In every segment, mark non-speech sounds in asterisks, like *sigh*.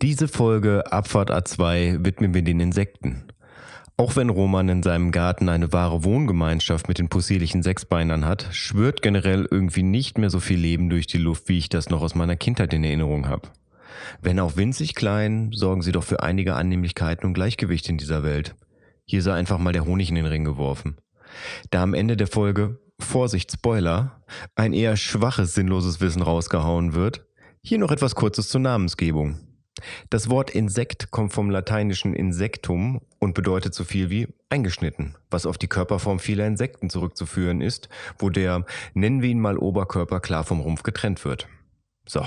Diese Folge Abfahrt A2 widmen wir den Insekten. Auch wenn Roman in seinem Garten eine wahre Wohngemeinschaft mit den possierlichen Sechsbeinern hat, schwört generell irgendwie nicht mehr so viel Leben durch die Luft, wie ich das noch aus meiner Kindheit in Erinnerung habe. Wenn auch winzig klein, sorgen sie doch für einige Annehmlichkeiten und Gleichgewicht in dieser Welt. Hier sei einfach mal der Honig in den Ring geworfen. Da am Ende der Folge, Vorsicht Spoiler, ein eher schwaches, sinnloses Wissen rausgehauen wird, hier noch etwas Kurzes zur Namensgebung. Das Wort Insekt kommt vom lateinischen Insectum und bedeutet so viel wie eingeschnitten, was auf die Körperform vieler Insekten zurückzuführen ist, wo der, nennen wir ihn mal Oberkörper, klar vom Rumpf getrennt wird. So,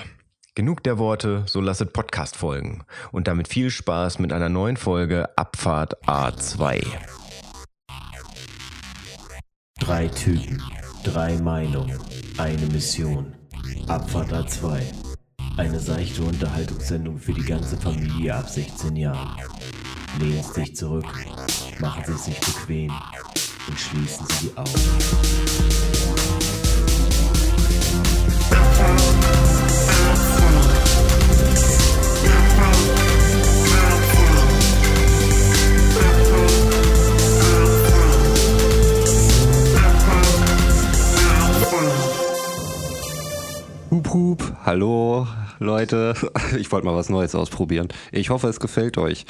genug der Worte, so lasset Podcast folgen und damit viel Spaß mit einer neuen Folge Abfahrt A2. Drei Typen, drei Meinungen, eine Mission. Abfahrt A2. Eine seichte Unterhaltungssendung für die ganze Familie ab 16 Jahren. Lehnen Sie sich zurück, machen Sie sich bequem und schließen Sie die Augen. Hup, hup. Hallo, Leute. *laughs* Ich wollte mal was Neues ausprobieren. Ich hoffe, es gefällt euch.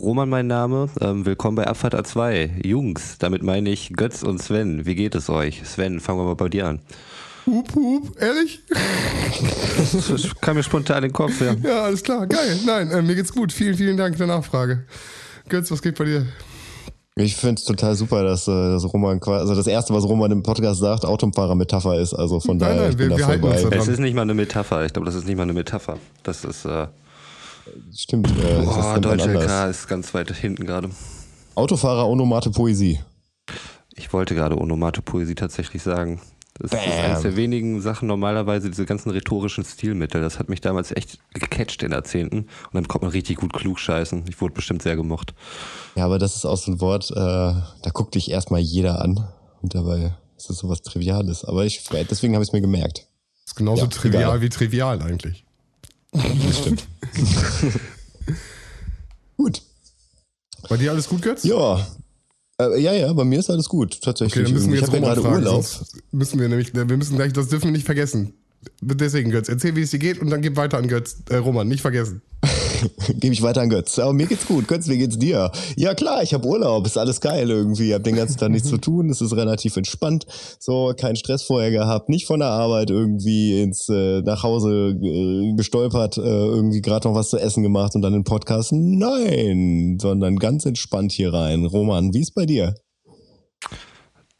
Roman, mein Name. Ähm, willkommen bei Abfahrt A2. Jungs, damit meine ich Götz und Sven. Wie geht es euch? Sven, fangen wir mal bei dir an. Hup, hup, ehrlich? Das kam mir spontan in den Kopf, ja. Ja, alles klar, geil. Nein, äh, mir geht's gut. Vielen, vielen Dank für die Nachfrage. Götz, was geht bei dir? Ich finde es total super, dass, äh, dass Roman quasi, also das erste, was Roman im Podcast sagt, Autofahrer-Metapher ist. Also von Nein, daher, nein, ich wir- bin wir da voll halten uns Es ist nicht mal eine Metapher. Ich glaube, das ist nicht mal eine Metapher. Das ist, äh, Stimmt, äh, oh, Deutsche. LK ist ganz weit hinten gerade. Autofahrer, Onomate, Poesie. Ich wollte gerade Onomate Poesie tatsächlich sagen. Das ist Bam. eines der wenigen Sachen normalerweise, diese ganzen rhetorischen Stilmittel. Das hat mich damals echt gecatcht in der Zehnten. Und dann kommt man richtig gut klug scheißen. Ich wurde bestimmt sehr gemocht. Ja, aber das ist auch so ein Wort, äh, da guckt dich erstmal jeder an. Und dabei ist es sowas Triviales. Aber ich, deswegen habe ich es mir gemerkt. ist genauso Ja, trivial egal. wie trivial eigentlich. Das stimmt. *laughs* gut. Bei dir alles gut, Götz? Ja. Äh, ja, ja, bei mir ist alles gut, tatsächlich. Okay, dann müssen wir ich jetzt habe ja gerade. Urlaub. Müssen wir nämlich, wir müssen gleich, das dürfen wir nicht vergessen. Deswegen, Götz, erzähl, wie es dir geht und dann gib weiter an Götz. Äh, Roman, nicht vergessen. *laughs* Gebe ich weiter an Götz. Aber mir geht's gut. Götz, wie geht's dir? Ja klar, ich habe Urlaub. Ist alles geil irgendwie. Hab den ganzen Tag nichts zu tun. Es ist relativ entspannt. So, keinen Stress vorher gehabt. Nicht von der Arbeit irgendwie ins äh, nach Hause äh, gestolpert, äh, irgendwie gerade noch was zu essen gemacht und dann den Podcast. Nein, sondern ganz entspannt hier rein. Roman, wie ist bei dir?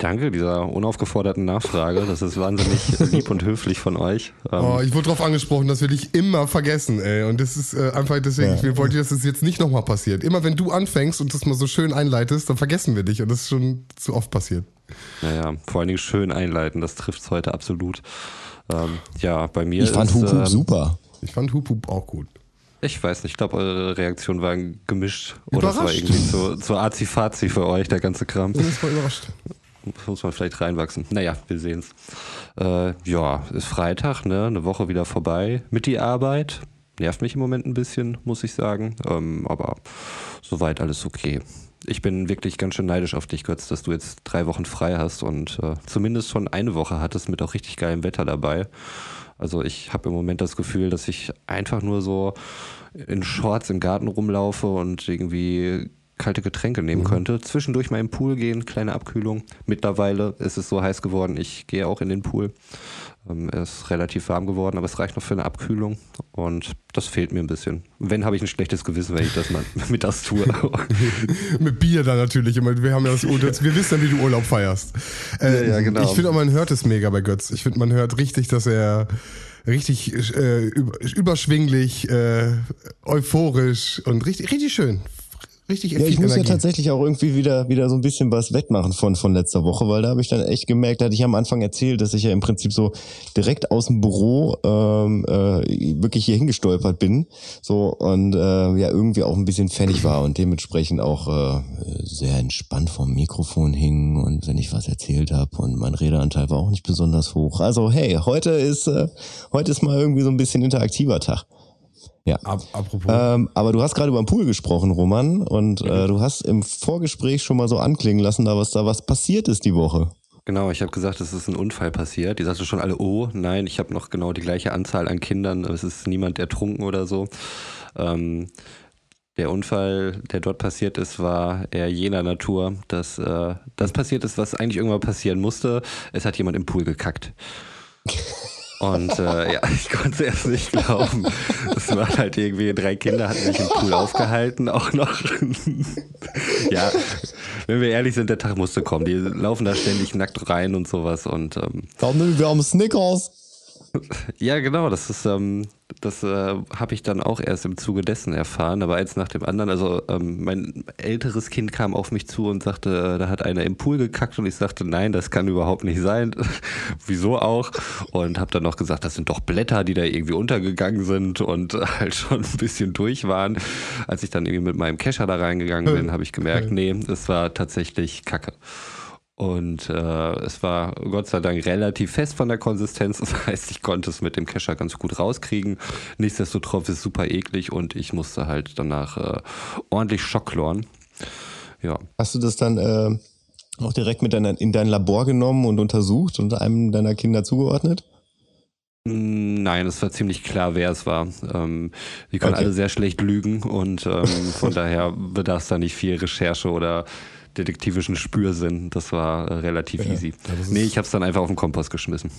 Danke dieser unaufgeforderten Nachfrage. Das ist wahnsinnig *laughs* lieb und höflich von euch. Ähm, Oh, ich wurde darauf angesprochen, dass wir dich immer vergessen, ey. Und das ist äh, einfach deswegen, Ja. ich wollte, dass das jetzt nicht nochmal passiert. Immer wenn du anfängst und das mal so schön einleitest, dann vergessen wir dich. Und das ist schon zu oft passiert. Naja, vor allen Dingen schön einleiten. Das trifft es heute absolut. Ähm, ja, bei mir Ich fand ist, Hup Hup ähm, super. Ich fand Hup Hup auch gut. Ich weiß nicht, ich glaube, eure Reaktionen waren gemischt. Oder es war irgendwie zu, zu azi-fazi für euch, der ganze Kram. Ich war überrascht. Muss man vielleicht reinwachsen. Naja, wir sehen's. Äh, ja, ist Freitag, ne? Eine Woche wieder vorbei mit die Arbeit. Nervt mich im Moment ein bisschen, muss ich sagen. Ähm, aber soweit alles okay. Ich bin wirklich ganz schön neidisch auf dich, Götz, dass du jetzt drei Wochen frei hast und äh, zumindest schon eine Woche hattest mit auch richtig geilem Wetter dabei. Also ich habe im Moment das Gefühl, dass ich einfach nur so in Shorts im Garten rumlaufe und irgendwie kalte Getränke nehmen könnte. Zwischendurch mal im Pool gehen, kleine Abkühlung. Mittlerweile ist es so heiß geworden, ich gehe auch in den Pool. Ähm, ist relativ warm geworden, aber es reicht noch für eine Abkühlung und das fehlt mir ein bisschen. Wenn, habe ich ein schlechtes Gewissen, wenn ich das mal *laughs* mittags tue. *laughs* Mit Bier dann natürlich. Wir haben ja das, das wir wissen ja, wie du Urlaub feierst. Äh, Ja, ja, genau. Ich finde auch, man hört es mega bei Götz. Ich finde, man hört richtig, dass er richtig äh, über, überschwinglich, äh, euphorisch und richtig, richtig schön. Richtig Ja, ich muss ja Energie. tatsächlich auch irgendwie wieder, wieder so ein bisschen was wettmachen von, von letzter Woche, weil da habe ich dann echt gemerkt, da hatte ich am Anfang erzählt, dass ich ja im Prinzip so direkt aus dem Büro ähm, äh, wirklich hier hingestolpert bin. So und äh, ja, irgendwie auch ein bisschen fertig war und dementsprechend auch äh, sehr entspannt vom Mikrofon hing und wenn ich was erzählt habe und mein Redeanteil war auch nicht besonders hoch. Also hey, heute ist, äh, heute ist mal irgendwie so ein bisschen interaktiver Tag. Ja. Ap apropos. Ähm, aber du hast gerade über den Pool gesprochen, Roman, und äh, du hast im Vorgespräch schon mal so anklingen lassen, da was da was passiert ist die Woche. Genau, ich habe gesagt, es ist ein Unfall passiert. Die sagten schon alle, oh, nein, ich habe noch genau die gleiche Anzahl an Kindern. Es ist niemand ertrunken oder so. Ähm, der Unfall, der dort passiert ist, war eher jener Natur, dass äh, das passiert ist, was eigentlich irgendwann passieren musste. Es hat jemand im Pool gekackt. *laughs* Und äh, ja, *laughs* ich konnte es erst nicht glauben. Es waren halt irgendwie drei Kinder, hatten sich im Pool aufgehalten, auch noch. *laughs* ja, wenn wir ehrlich sind, der Tag musste kommen. Die laufen da ständig nackt rein und sowas. Und ähm, Wir haben Snickers. *laughs* ja, genau, das ist, ähm, das äh, habe ich dann auch erst im Zuge dessen erfahren, aber eins nach dem anderen. Also ähm, mein älteres Kind kam auf mich zu und sagte, äh, da hat einer im Pool gekackt und ich sagte, nein, das kann überhaupt nicht sein. *laughs* Wieso auch? Und habe dann noch gesagt, das sind doch Blätter, die da irgendwie untergegangen sind und *laughs* halt schon ein bisschen durch waren. Als ich dann irgendwie mit meinem Kescher da reingegangen bin, habe ich gemerkt, nee, es war tatsächlich Kacke. Und äh, es war Gott sei Dank relativ fest von der Konsistenz. *laughs* Das heißt, ich konnte es mit dem Kescher ganz gut rauskriegen. Nichtsdestotrotz ist es super eklig und ich musste halt danach äh, ordentlich Schockloren. Ja. Hast du das dann äh, auch direkt mit deiner, in dein Labor genommen und untersucht und einem deiner Kinder zugeordnet? Nein, es war ziemlich klar, wer es war. Ähm, die können Okay. alle sehr schlecht lügen und ähm, von daher bedarf es da nicht viel Recherche oder detektivischen Spürsinn. Das war äh, relativ easy. das ist- nee, ich habe es dann einfach auf den Kompost geschmissen.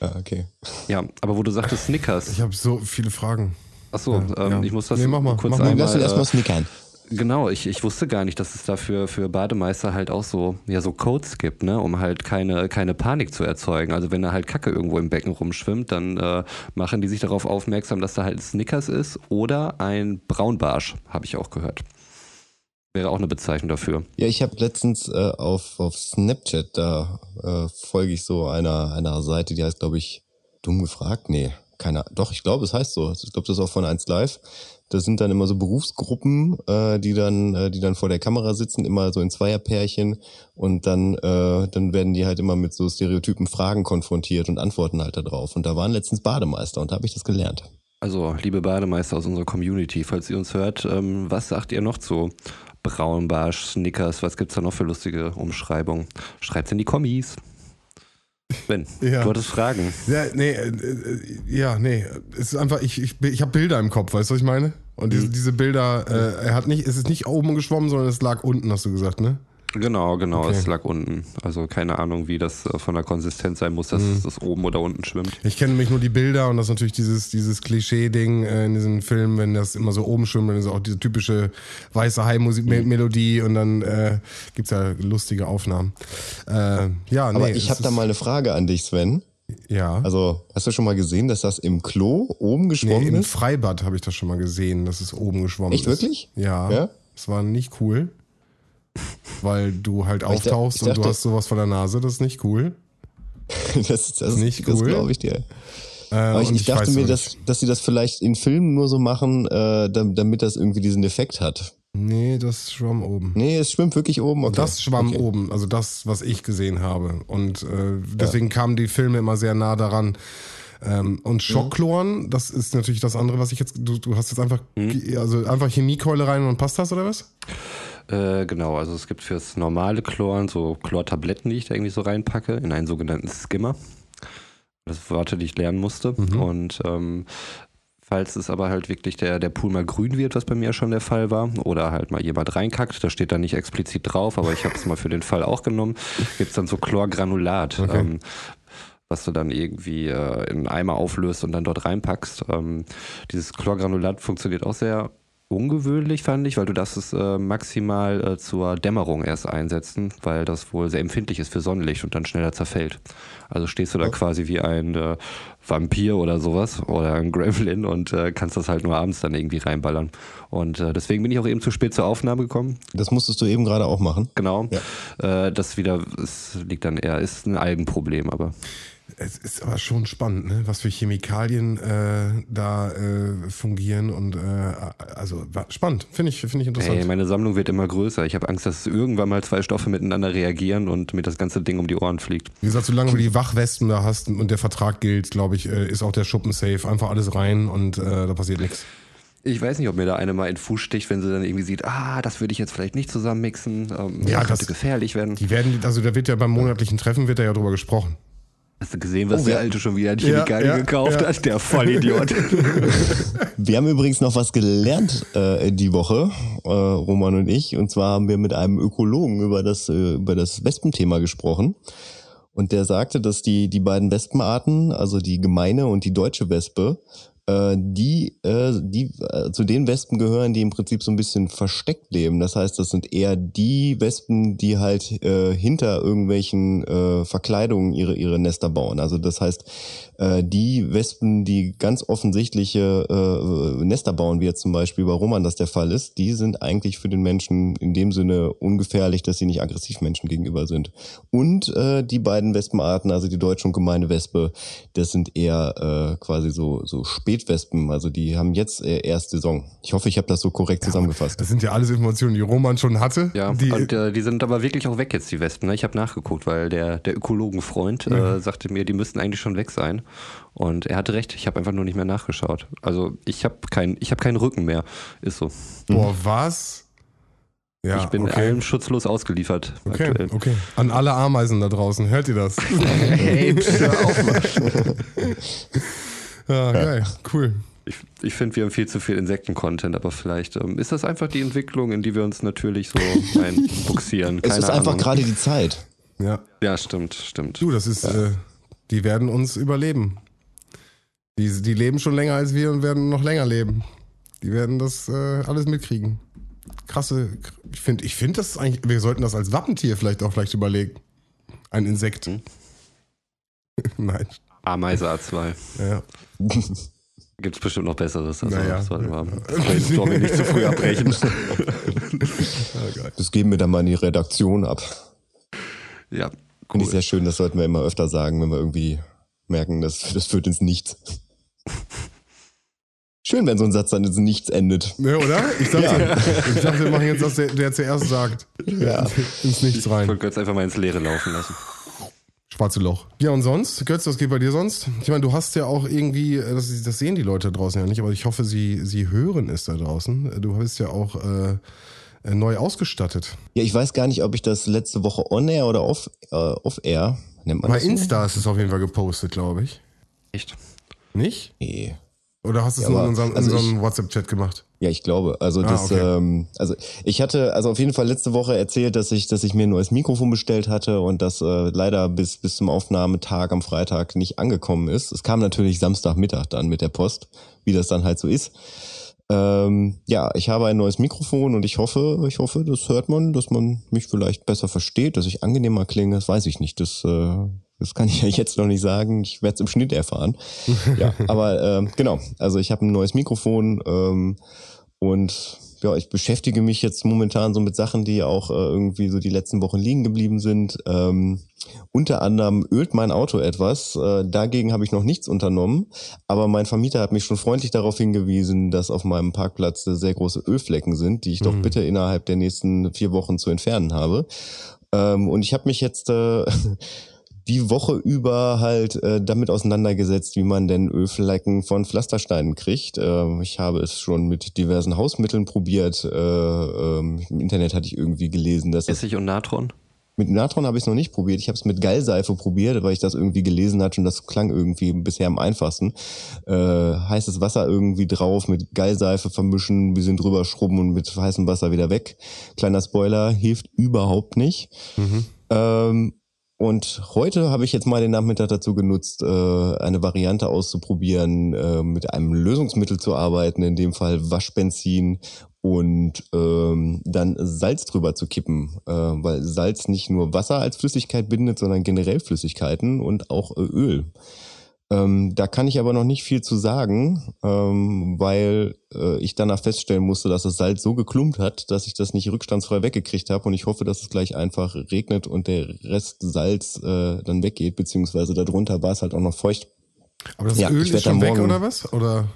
Ja, okay. Ja, aber wo du sagtest Snickers. ich habe so viele Fragen. Achso, Ja, ähm, ja. ich muss das Nee, mach mal, kurz mach mal. einmal. Lass erstmal äh, snickern. Genau, ich, ich wusste gar nicht, dass es dafür für Bademeister halt auch so, ja, so Codes gibt, ne, um halt keine, keine Panik zu erzeugen. Also wenn da halt Kacke irgendwo im Becken rumschwimmt, dann äh, machen die sich darauf aufmerksam, dass da halt Snickers ist oder ein Braunbarsch, habe ich auch gehört. Wäre auch eine Bezeichnung dafür. Ja, ich habe letztens äh, auf, auf Snapchat, da äh, folge ich so einer, einer Seite, die heißt, glaube ich, dumm gefragt? Nee, keiner. Doch, ich glaube, es heißt so. Ich glaube, das ist auch von 1 Live. Das sind dann immer so Berufsgruppen, äh, die dann, äh, die dann vor der Kamera sitzen, immer so in Zweierpärchen und dann, äh, dann werden die halt immer mit so stereotypen Fragen konfrontiert und antworten halt da drauf. Und da waren letztens Bademeister und da habe ich das gelernt. Also, liebe Bademeister aus unserer Community, falls ihr uns hört, ähm, was sagt ihr noch zu Braunbarsch, Snickers? Was gibt's da noch für lustige Umschreibungen? Schreibt's in die Kommis. Ben, *laughs* Ja. du hattest Fragen. Ja, nee, äh, äh, ja, nee. Es ist einfach, ich, ich, ich habe Bilder im Kopf, weißt du, was ich meine? Und diese, diese Bilder, äh, er hat nicht, es ist nicht oben geschwommen, sondern es lag unten, hast du gesagt, ne? Genau, genau, Okay. es lag unten. Also keine Ahnung, wie das äh, von der Konsistenz sein muss, dass das oben oder unten schwimmt. Ich kenne nämlich nur die Bilder und das ist natürlich dieses, dieses Klischee-Ding äh, in diesen Filmen, wenn das immer so oben schwimmt, dann ist auch diese typische weiße Hai-Musik-Melodie und dann äh, gibt's ja lustige Aufnahmen. Äh, ja, nee. Aber ich es habe da mal eine Frage an dich, Sven. Ja. Also, hast du schon mal gesehen, dass das im Klo oben nee, geschwommen im ist? Freibad habe ich das schon mal gesehen, dass es oben geschwommen Echt, ist. wirklich? Ja. Ja? Es war nicht cool. Weil du halt ich auftauchst ich und du dachte- hast sowas vor der Nase, das ist nicht cool. *laughs* das, das, Nicht das cool. glaube ich dir. Äh, Aber ich, und ich dachte mir, dass, nicht. dass sie das vielleicht in Filmen nur so machen, äh, dam- damit das irgendwie diesen Effekt hat. Nee, das schwamm oben. Nee, es schwimmt wirklich oben. Okay. Das schwamm okay. oben, also das, was ich gesehen habe. Und äh, deswegen kamen die Filme immer sehr nah daran. Ähm, und Schockloren, das ist natürlich das andere, was ich jetzt. Du, du hast jetzt einfach, also einfach Chemiekeule rein und passt das oder was? Äh, genau, also es gibt fürs normale Chloren so Chlortabletten, die ich da irgendwie so reinpacke, in einen sogenannten Skimmer. Das Worte, die ich lernen musste. Und ähm, falls es aber halt wirklich der, der Pool mal grün wird, was bei mir schon der Fall war, oder halt mal jemand reinkackt, da steht da nicht explizit drauf, aber ich habe es mal für den Fall auch genommen, gibt es dann so Chlorgranulat. Okay. Ähm, was du dann irgendwie äh, in einen Eimer auflöst und dann dort reinpackst. Ähm, dieses Chlorgranulat funktioniert auch sehr ungewöhnlich, fand ich, weil du darfst es äh, maximal äh, zur Dämmerung erst einsetzen, weil das wohl sehr empfindlich ist für Sonnenlicht und dann schneller zerfällt. Also stehst du da quasi wie ein äh, Vampir oder sowas oder ein Gremlin und äh, kannst das halt nur abends dann irgendwie reinballern. Und äh, deswegen bin ich auch eben zu spät zur Aufnahme gekommen. Das musstest du eben gerade auch machen. Genau. Äh, das wieder, es liegt dann eher, ist ein Algenproblem, aber Es ist aber schon spannend, ne? was für Chemikalien äh, da äh, fungieren und äh, also spannend, finde ich, finde ich interessant. Hey, meine Sammlung wird immer größer. Ich habe Angst, dass irgendwann mal zwei Stoffe miteinander reagieren und mir das ganze Ding um die Ohren fliegt. Wie gesagt, solange du die Wachwesten da hast und der Vertrag gilt, glaube ich, äh, ist auch der Schuppen safe. Einfach alles rein und äh, da passiert nichts. Ich weiß nicht, ob mir da eine mal in den Fuß sticht, wenn sie dann irgendwie sieht, ah, das würde ich jetzt vielleicht nicht zusammenmixen. Ähm, ja, das könnte könnte gefährlich werden. Die werden, also da wird ja beim monatlichen Treffen wird da ja drüber gesprochen. Hast du gesehen, was Oh, der ja. Alte schon wieder an Ja, Chemikalien ja, gekauft ja. hat? Der Vollidiot. *laughs* Wir haben übrigens noch was gelernt äh, die Woche, äh, Roman und ich. Und zwar haben wir mit einem Ökologen über das, äh, über das Wespenthema gesprochen. Und der sagte, dass die, die beiden Wespenarten, also die gemeine und die deutsche Wespe, äh, die, äh, die äh, zu den Wespen gehören, die im Prinzip so ein bisschen versteckt leben. Das heißt, das sind eher die Wespen, die halt äh, hinter irgendwelchen äh, Verkleidungen ihre, ihre Nester bauen. Also das heißt, äh, die Wespen, die ganz offensichtliche äh, Nester bauen, wie jetzt zum Beispiel bei Roman das der Fall ist, die sind eigentlich für den Menschen in dem Sinne ungefährlich, dass sie nicht aggressiv Menschen gegenüber sind. Und äh, die beiden Wespenarten, also die deutsche und gemeine Wespe, das sind eher äh, quasi so, so Spätwespen. Also die haben jetzt äh, erst Saison. Ich hoffe, ich habe das so korrekt zusammengefasst. Das sind ja alles Informationen, die Roman schon hatte. Ja, die, und äh, die sind aber wirklich auch weg jetzt, die Wespen. Ne? Ich habe nachgeguckt, weil der, der Ökologenfreund äh, sagte mir, die müssten eigentlich schon weg sein. Und er hatte recht, ich habe einfach nur nicht mehr nachgeschaut. Also ich habe kein, ich hab keinen Rücken mehr. Ist so. boah, was? Ja, ich bin okay. allem schutzlos ausgeliefert Okay, aktuell. okay. An alle Ameisen da draußen, hört ihr das? *laughs* Hey, *laughs* pst, hör auf, ja, geil, cool. Ich, ich finde, wir haben viel zu viel Insekten-Content, aber vielleicht ähm, ist das einfach die Entwicklung, in die wir uns natürlich so *laughs* einbuxieren. Es ist einfach Ahnung. gerade die Zeit. Ja, Ja, stimmt, stimmt. du, das ist, äh, die werden uns überleben. Die, die leben schon länger als wir und werden noch länger leben. Die werden das äh, alles mitkriegen. Krasse, ich finde, ich finde das eigentlich, wir sollten das als Wappentier vielleicht auch vielleicht überlegen. Ein Insekt. Hm? *laughs* Nein, Ameise A2. ja. *laughs* Gibt es bestimmt noch Besseres. Also Naja. das sollten wir Brainstorming *laughs* nicht zu früh abbrechen. Das geben wir dann mal in die Redaktion ab. ja, Finde ich sehr schön, das sollten wir immer öfter sagen, wenn wir irgendwie merken, dass das führt ins Nichts. Schön, wenn so ein Satz dann ins Nichts endet. Ja, oder? Ich dachte, ich dachte, wir machen jetzt das, der, der zuerst sagt. Ja. Ins Nichts Ich rein. wollte Götz einfach mal ins Leere laufen lassen. Schwarze Loch. Ja, und sonst? Götz, was geht bei dir sonst? Ich meine, du hast ja auch irgendwie, das, das sehen die Leute da draußen ja nicht, aber ich hoffe, sie, sie hören es da draußen. Du bist ja auch äh, äh, neu ausgestattet. Ja, ich weiß gar nicht, ob ich das letzte Woche on-air oder off, äh, off-air, nennt man Bei das so? Insta ist es auf jeden Fall gepostet, glaube ich. Echt? Nicht? Nee. Oder hast du es Ja, nur in unserem, also unserem WhatsApp-Chat gemacht? Ja, ich glaube. Also Ah, das, okay. ähm, also ich hatte, also auf jeden Fall letzte Woche erzählt, dass ich, dass ich mir ein neues Mikrofon bestellt hatte und das äh, leider bis bis zum Aufnahmetag am Freitag nicht angekommen ist. Es kam natürlich Samstagmittag dann mit der Post, wie das dann halt so ist. Ähm, ja, ich habe ein neues Mikrofon und ich hoffe, ich hoffe, das hört man, dass man mich vielleicht besser versteht, dass ich angenehmer klinge. Das weiß ich nicht. Das, äh, das kann ich *laughs* ja jetzt noch nicht sagen. Ich werde es im Schnitt erfahren. ja, *laughs* aber ähm, genau. Also ich habe ein neues Mikrofon ähm, und ja, ich beschäftige mich jetzt momentan so mit Sachen, die auch äh, irgendwie so die letzten Wochen liegen geblieben sind. Ähm, unter anderem ölt mein Auto etwas. Äh, dagegen habe ich noch nichts unternommen. Aber mein Vermieter hat mich schon freundlich darauf hingewiesen, dass auf meinem Parkplatz sehr große Ölflecken sind, die ich doch Mhm. bitte innerhalb der nächsten vier Wochen zu entfernen habe. Ähm, und ich habe mich jetzt äh, *laughs* die Woche über halt äh, damit auseinandergesetzt, wie man denn Ölflecken von Pflastersteinen kriegt. Äh, ich habe es schon mit diversen Hausmitteln probiert. Äh, ähm, Im Internet hatte ich irgendwie gelesen, dass es Essig und Natron? mit Natron habe ich es noch nicht probiert. Ich habe es mit Gallseife probiert, weil ich das irgendwie gelesen hatte und das klang irgendwie bisher am einfachsten. Äh, heißes Wasser irgendwie drauf, mit Gallseife vermischen, ein bisschen drüber schrubben und mit heißem Wasser wieder weg. Kleiner Spoiler, hilft überhaupt nicht. Mhm. Ähm, und heute habe ich jetzt mal den Nachmittag dazu genutzt, äh, eine Variante auszuprobieren, äh, mit einem Lösungsmittel zu arbeiten, in dem Fall Waschbenzin und ähm, dann Salz drüber zu kippen, äh, weil Salz nicht nur Wasser als Flüssigkeit bindet, sondern generell Flüssigkeiten und auch Öl. Ähm, da kann ich aber noch nicht viel zu sagen, ähm, weil äh, ich danach feststellen musste, dass das Salz so geklumpt hat, dass ich das nicht rückstandsfrei weggekriegt habe und ich hoffe, dass es gleich einfach regnet und der Rest Salz äh, dann weggeht, beziehungsweise darunter war es halt auch noch feucht. Aber das Ja, Öl ist schon weg oder was? Oder?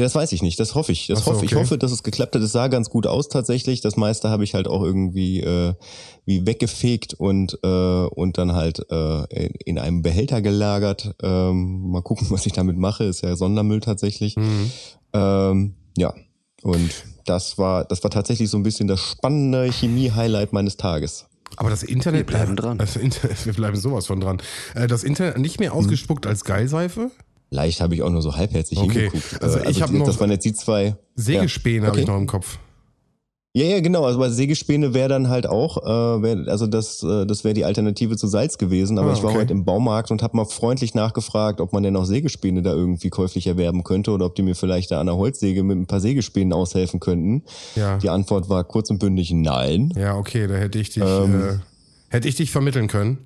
Ja, das weiß ich nicht. Das hoffe ich. Das so, hoffe ich. okay. hoffe, dass es geklappt hat. Es sah ganz gut aus tatsächlich. Das meiste habe ich halt auch irgendwie äh, wie weggefegt und äh, und dann halt äh, in- in einem Behälter gelagert. Ähm, mal gucken, *laughs* was ich damit mache. Ist ja Sondermüll tatsächlich. Mhm. Ähm, ja. Und das war das war tatsächlich so ein bisschen das spannende Chemie-Highlight meines Tages. Aber das Internet Wir bleiben dran. Das Internet, *laughs* wir bleiben sowas von dran. Äh, Das Internet nicht mehr ausgespuckt als Geilseife? Leicht habe ich auch nur so halbherzig Okay. hingeguckt. Also Äh, ich hab die- noch- das waren jetzt die zwei. Sägespäne Ja. habe ich noch im Kopf. Ja, ja, genau. Also bei Sägespäne wäre dann halt auch, äh, wär, also das, äh, das wäre die Alternative zu Salz gewesen. Aber Ah, ich war okay. heute im Baumarkt und habe mal freundlich nachgefragt, ob man denn auch Sägespäne da irgendwie käuflich erwerben könnte oder ob die mir vielleicht da an der Holzsäge mit ein paar Sägespänen aushelfen könnten. Ja. Die Antwort war kurz und bündig nein. Ja, okay, da hätte ich dich, Ähm. äh, hätte ich dich vermitteln können.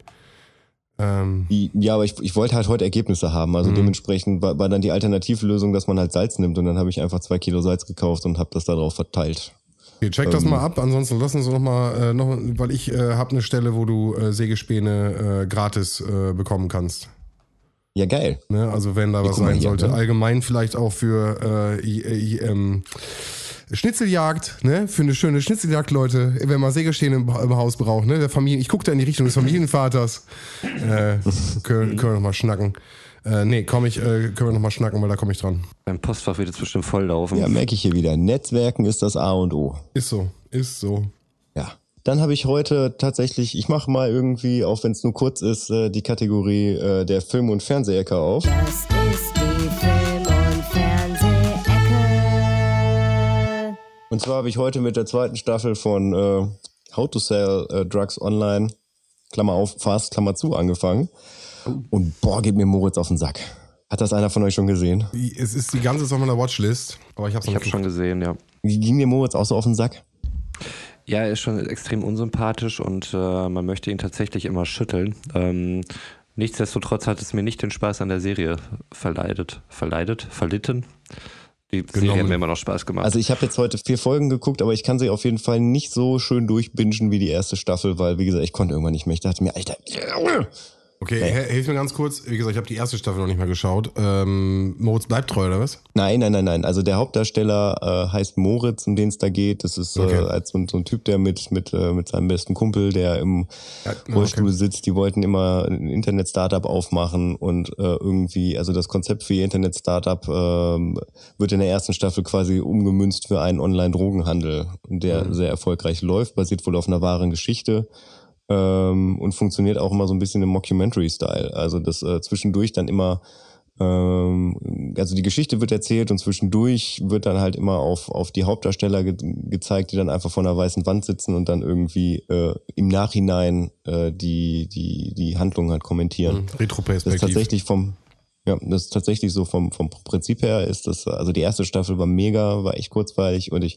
Ähm, ja, aber ich, ich wollte halt heute Ergebnisse haben. Also Mhm. dementsprechend war, war dann die Alternativlösung, dass man halt Salz nimmt und dann habe ich einfach zwei Kilo Salz gekauft und habe das darauf verteilt. okay, check das ähm, mal ab. Ansonsten lass uns noch mal, äh, noch, weil ich äh, habe eine Stelle, wo du äh, Sägespäne äh, gratis äh, bekommen kannst. Ja, geil. Ne? Also wenn da was guck mal sein hier, sollte. ne? Allgemein vielleicht auch für äh, i, i, ähm, Schnitzeljagd, ne? Für eine schöne Schnitzeljagd, Leute. Wenn man Sägespäne im, im Haus braucht, ne? Der Familie, ich gucke da in die Richtung des Familienvaters. äh, können, können wir noch mal schnacken. Äh, nee, komm ich, äh, können wir noch mal schnacken, weil da komme ich dran. Dein Postfach wird jetzt bestimmt volllaufen. Ja, merke ich hier wieder. Netzwerken ist das A und O. Ist so, ist so. Ja. Dann habe ich heute tatsächlich, ich mache mal irgendwie, auch wenn es nur kurz ist, äh, die Kategorie äh, der Film- und Fernsehecke auf. Das Und zwar habe ich heute mit der zweiten Staffel von äh, How to Sell äh, Drugs Online, Klammer auf, Fast, Klammer zu, angefangen. Und boah, geht mir Moritz auf den Sack. Hat das einer von euch schon gesehen? Es ist die ganze Zeit auf meiner Watchlist, aber ich habe Ich habe schon gesehen, ja. Wie ging mir Moritz auch so auf den Sack? Ja, er ist schon extrem unsympathisch und äh, man möchte ihn tatsächlich immer schütteln. Ähm, nichtsdestotrotz hat es mir nicht den Spaß an der Serie verleidet. Verleidet? Verlitten? Die Serie hat mir immer noch Spaß gemacht. Also ich habe jetzt heute vier Folgen geguckt, aber ich kann sie auf jeden Fall nicht so schön durchbingen wie die erste Staffel, weil, wie gesagt, ich konnte irgendwann nicht mehr. Ich dachte mir, Alter, Okay, he- hilf mir ganz kurz. Wie gesagt, ich habe die erste Staffel noch nicht mal geschaut. Ähm, Moritz bleibt treu, oder was? Nein, nein, nein, nein. Also der Hauptdarsteller äh, heißt Moritz, um den es da geht. Das ist Okay. äh, als so, ein- so ein Typ, der mit mit äh, mit seinem besten Kumpel, der im Ja, Rollstuhl okay. sitzt. Die wollten immer ein Internet-Startup aufmachen und äh, irgendwie, also das Konzept für ihr Internet-Startup ähm, wird in der ersten Staffel quasi umgemünzt für einen Online-Drogenhandel, der Mhm. sehr erfolgreich läuft, basiert wohl auf einer wahren Geschichte. Ähm, und funktioniert auch immer so ein bisschen im Mockumentary-Style. Also das äh, zwischendurch dann immer ähm, also die Geschichte wird erzählt und zwischendurch wird dann halt immer auf, auf die Hauptdarsteller ge gezeigt, die dann einfach vor einer weißen Wand sitzen und dann irgendwie äh, im Nachhinein äh, die, die, die Handlung halt kommentieren. Das ist Retroperspektiv. tatsächlich vom, ja, das ist tatsächlich so vom, vom Prinzip her ist das, also die erste Staffel war mega, war echt kurzweilig und ich,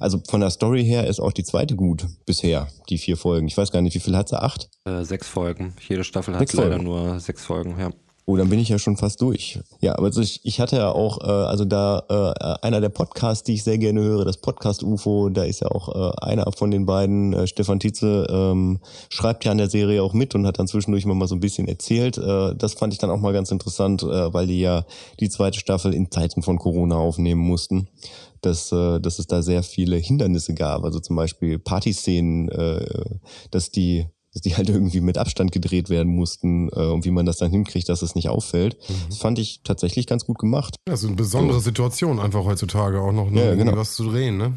also von der Story her ist auch die zweite gut bisher, die vier Folgen. Ich weiß gar nicht, wie viel hat sie? Acht? äh, sechs Folgen. Jede Staffel hat Sechs leider Folgen. nur sechs Folgen, ja. Oh, dann bin ich ja schon fast durch. Ja, aber ich, ich hatte ja auch, äh, also da äh, einer der Podcasts, die ich sehr gerne höre, das Podcast UFO, da ist ja auch äh, einer von den beiden, äh, Stefan Tietze, ähm, schreibt ja an der Serie auch mit und hat dann zwischendurch mal so ein bisschen erzählt. Äh, das fand ich dann auch mal ganz interessant, äh, weil die ja die zweite Staffel in Zeiten von Corona aufnehmen mussten. Dass, äh, dass es da sehr viele Hindernisse gab, also zum Beispiel Partyszenen, äh, dass die dass die halt irgendwie mit Abstand gedreht werden mussten äh, und wie man das dann hinkriegt, dass es nicht auffällt. Mhm. Das fand ich tatsächlich ganz gut gemacht. Ja, so eine besondere Situation einfach heutzutage auch noch, ne, Ja, genau. was zu drehen, ne?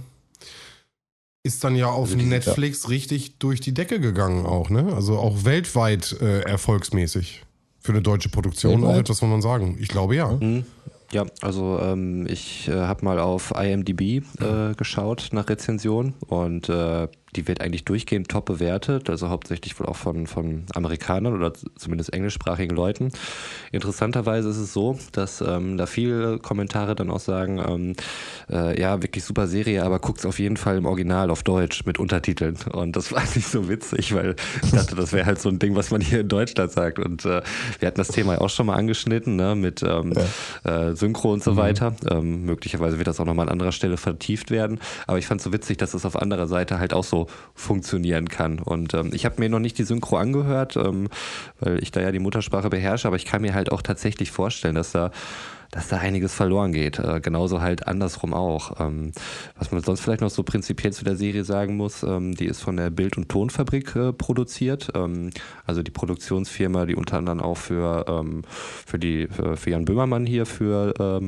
Ist dann ja auf Also diese- Netflix richtig durch die Decke gegangen auch, ne? Also auch weltweit äh, erfolgsmäßig. Für eine deutsche Produktion auch Weltweit? etwas, muss man sagen. Ich glaube ja. Hm. Ja, also ähm, ich äh, habe mal auf IMDb äh, geschaut nach Rezension und äh, die wird eigentlich durchgehend top bewertet, also hauptsächlich wohl auch von, von Amerikanern oder zumindest englischsprachigen Leuten. Interessanterweise ist es so, dass ähm, da viele Kommentare dann auch sagen, ähm, äh, ja, wirklich super Serie, aber guckt's auf jeden Fall im Original auf Deutsch mit Untertiteln. Und das *laughs* war nicht so witzig, weil ich dachte, das wäre halt so ein Ding, was man hier in Deutschland sagt. Und äh, wir hatten das Thema ja auch schon mal angeschnitten, ne, mit ähm, äh, Synchro und so weiter. Ähm, möglicherweise wird das auch nochmal an anderer Stelle vertieft werden. Aber ich fand es so witzig, dass es auf anderer Seite halt auch so funktionieren kann. Und ähm, ich habe mir noch nicht die Synchro angehört, ähm, weil ich da ja die Muttersprache beherrsche, aber ich kann mir halt auch tatsächlich vorstellen, dass da dass da einiges verloren geht. Äh, genauso halt andersrum auch. Ähm, was man sonst vielleicht noch so prinzipiell zu der Serie sagen muss, ähm, die ist von der Bild- und Tonfabrik äh, produziert. Ähm, also die Produktionsfirma, die unter anderem auch für, ähm, für, die, für, für Jan Böhmermann hier für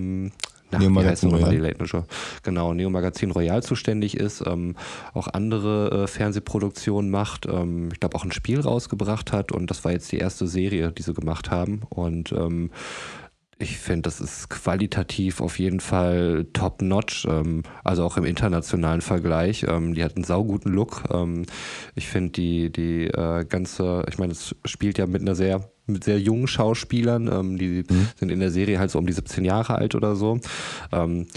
na, Neo Magazin Royal. die Late Show? Genau, Neo Magazin Royal zuständig ist, ähm, auch andere äh, Fernsehproduktionen macht, ähm, ich glaube auch ein Spiel rausgebracht hat und das war jetzt die erste Serie, die sie gemacht haben und ähm, ich finde, das ist qualitativ auf jeden Fall top-notch, ähm, also auch im internationalen Vergleich. Ähm, die hat einen sauguten Look. Ähm, ich finde die, die äh, ganze, ich meine, es spielt ja mit einer sehr mit sehr jungen Schauspielern, ähm, die sind in der Serie halt so um die 17 Jahre alt oder so. Ähm,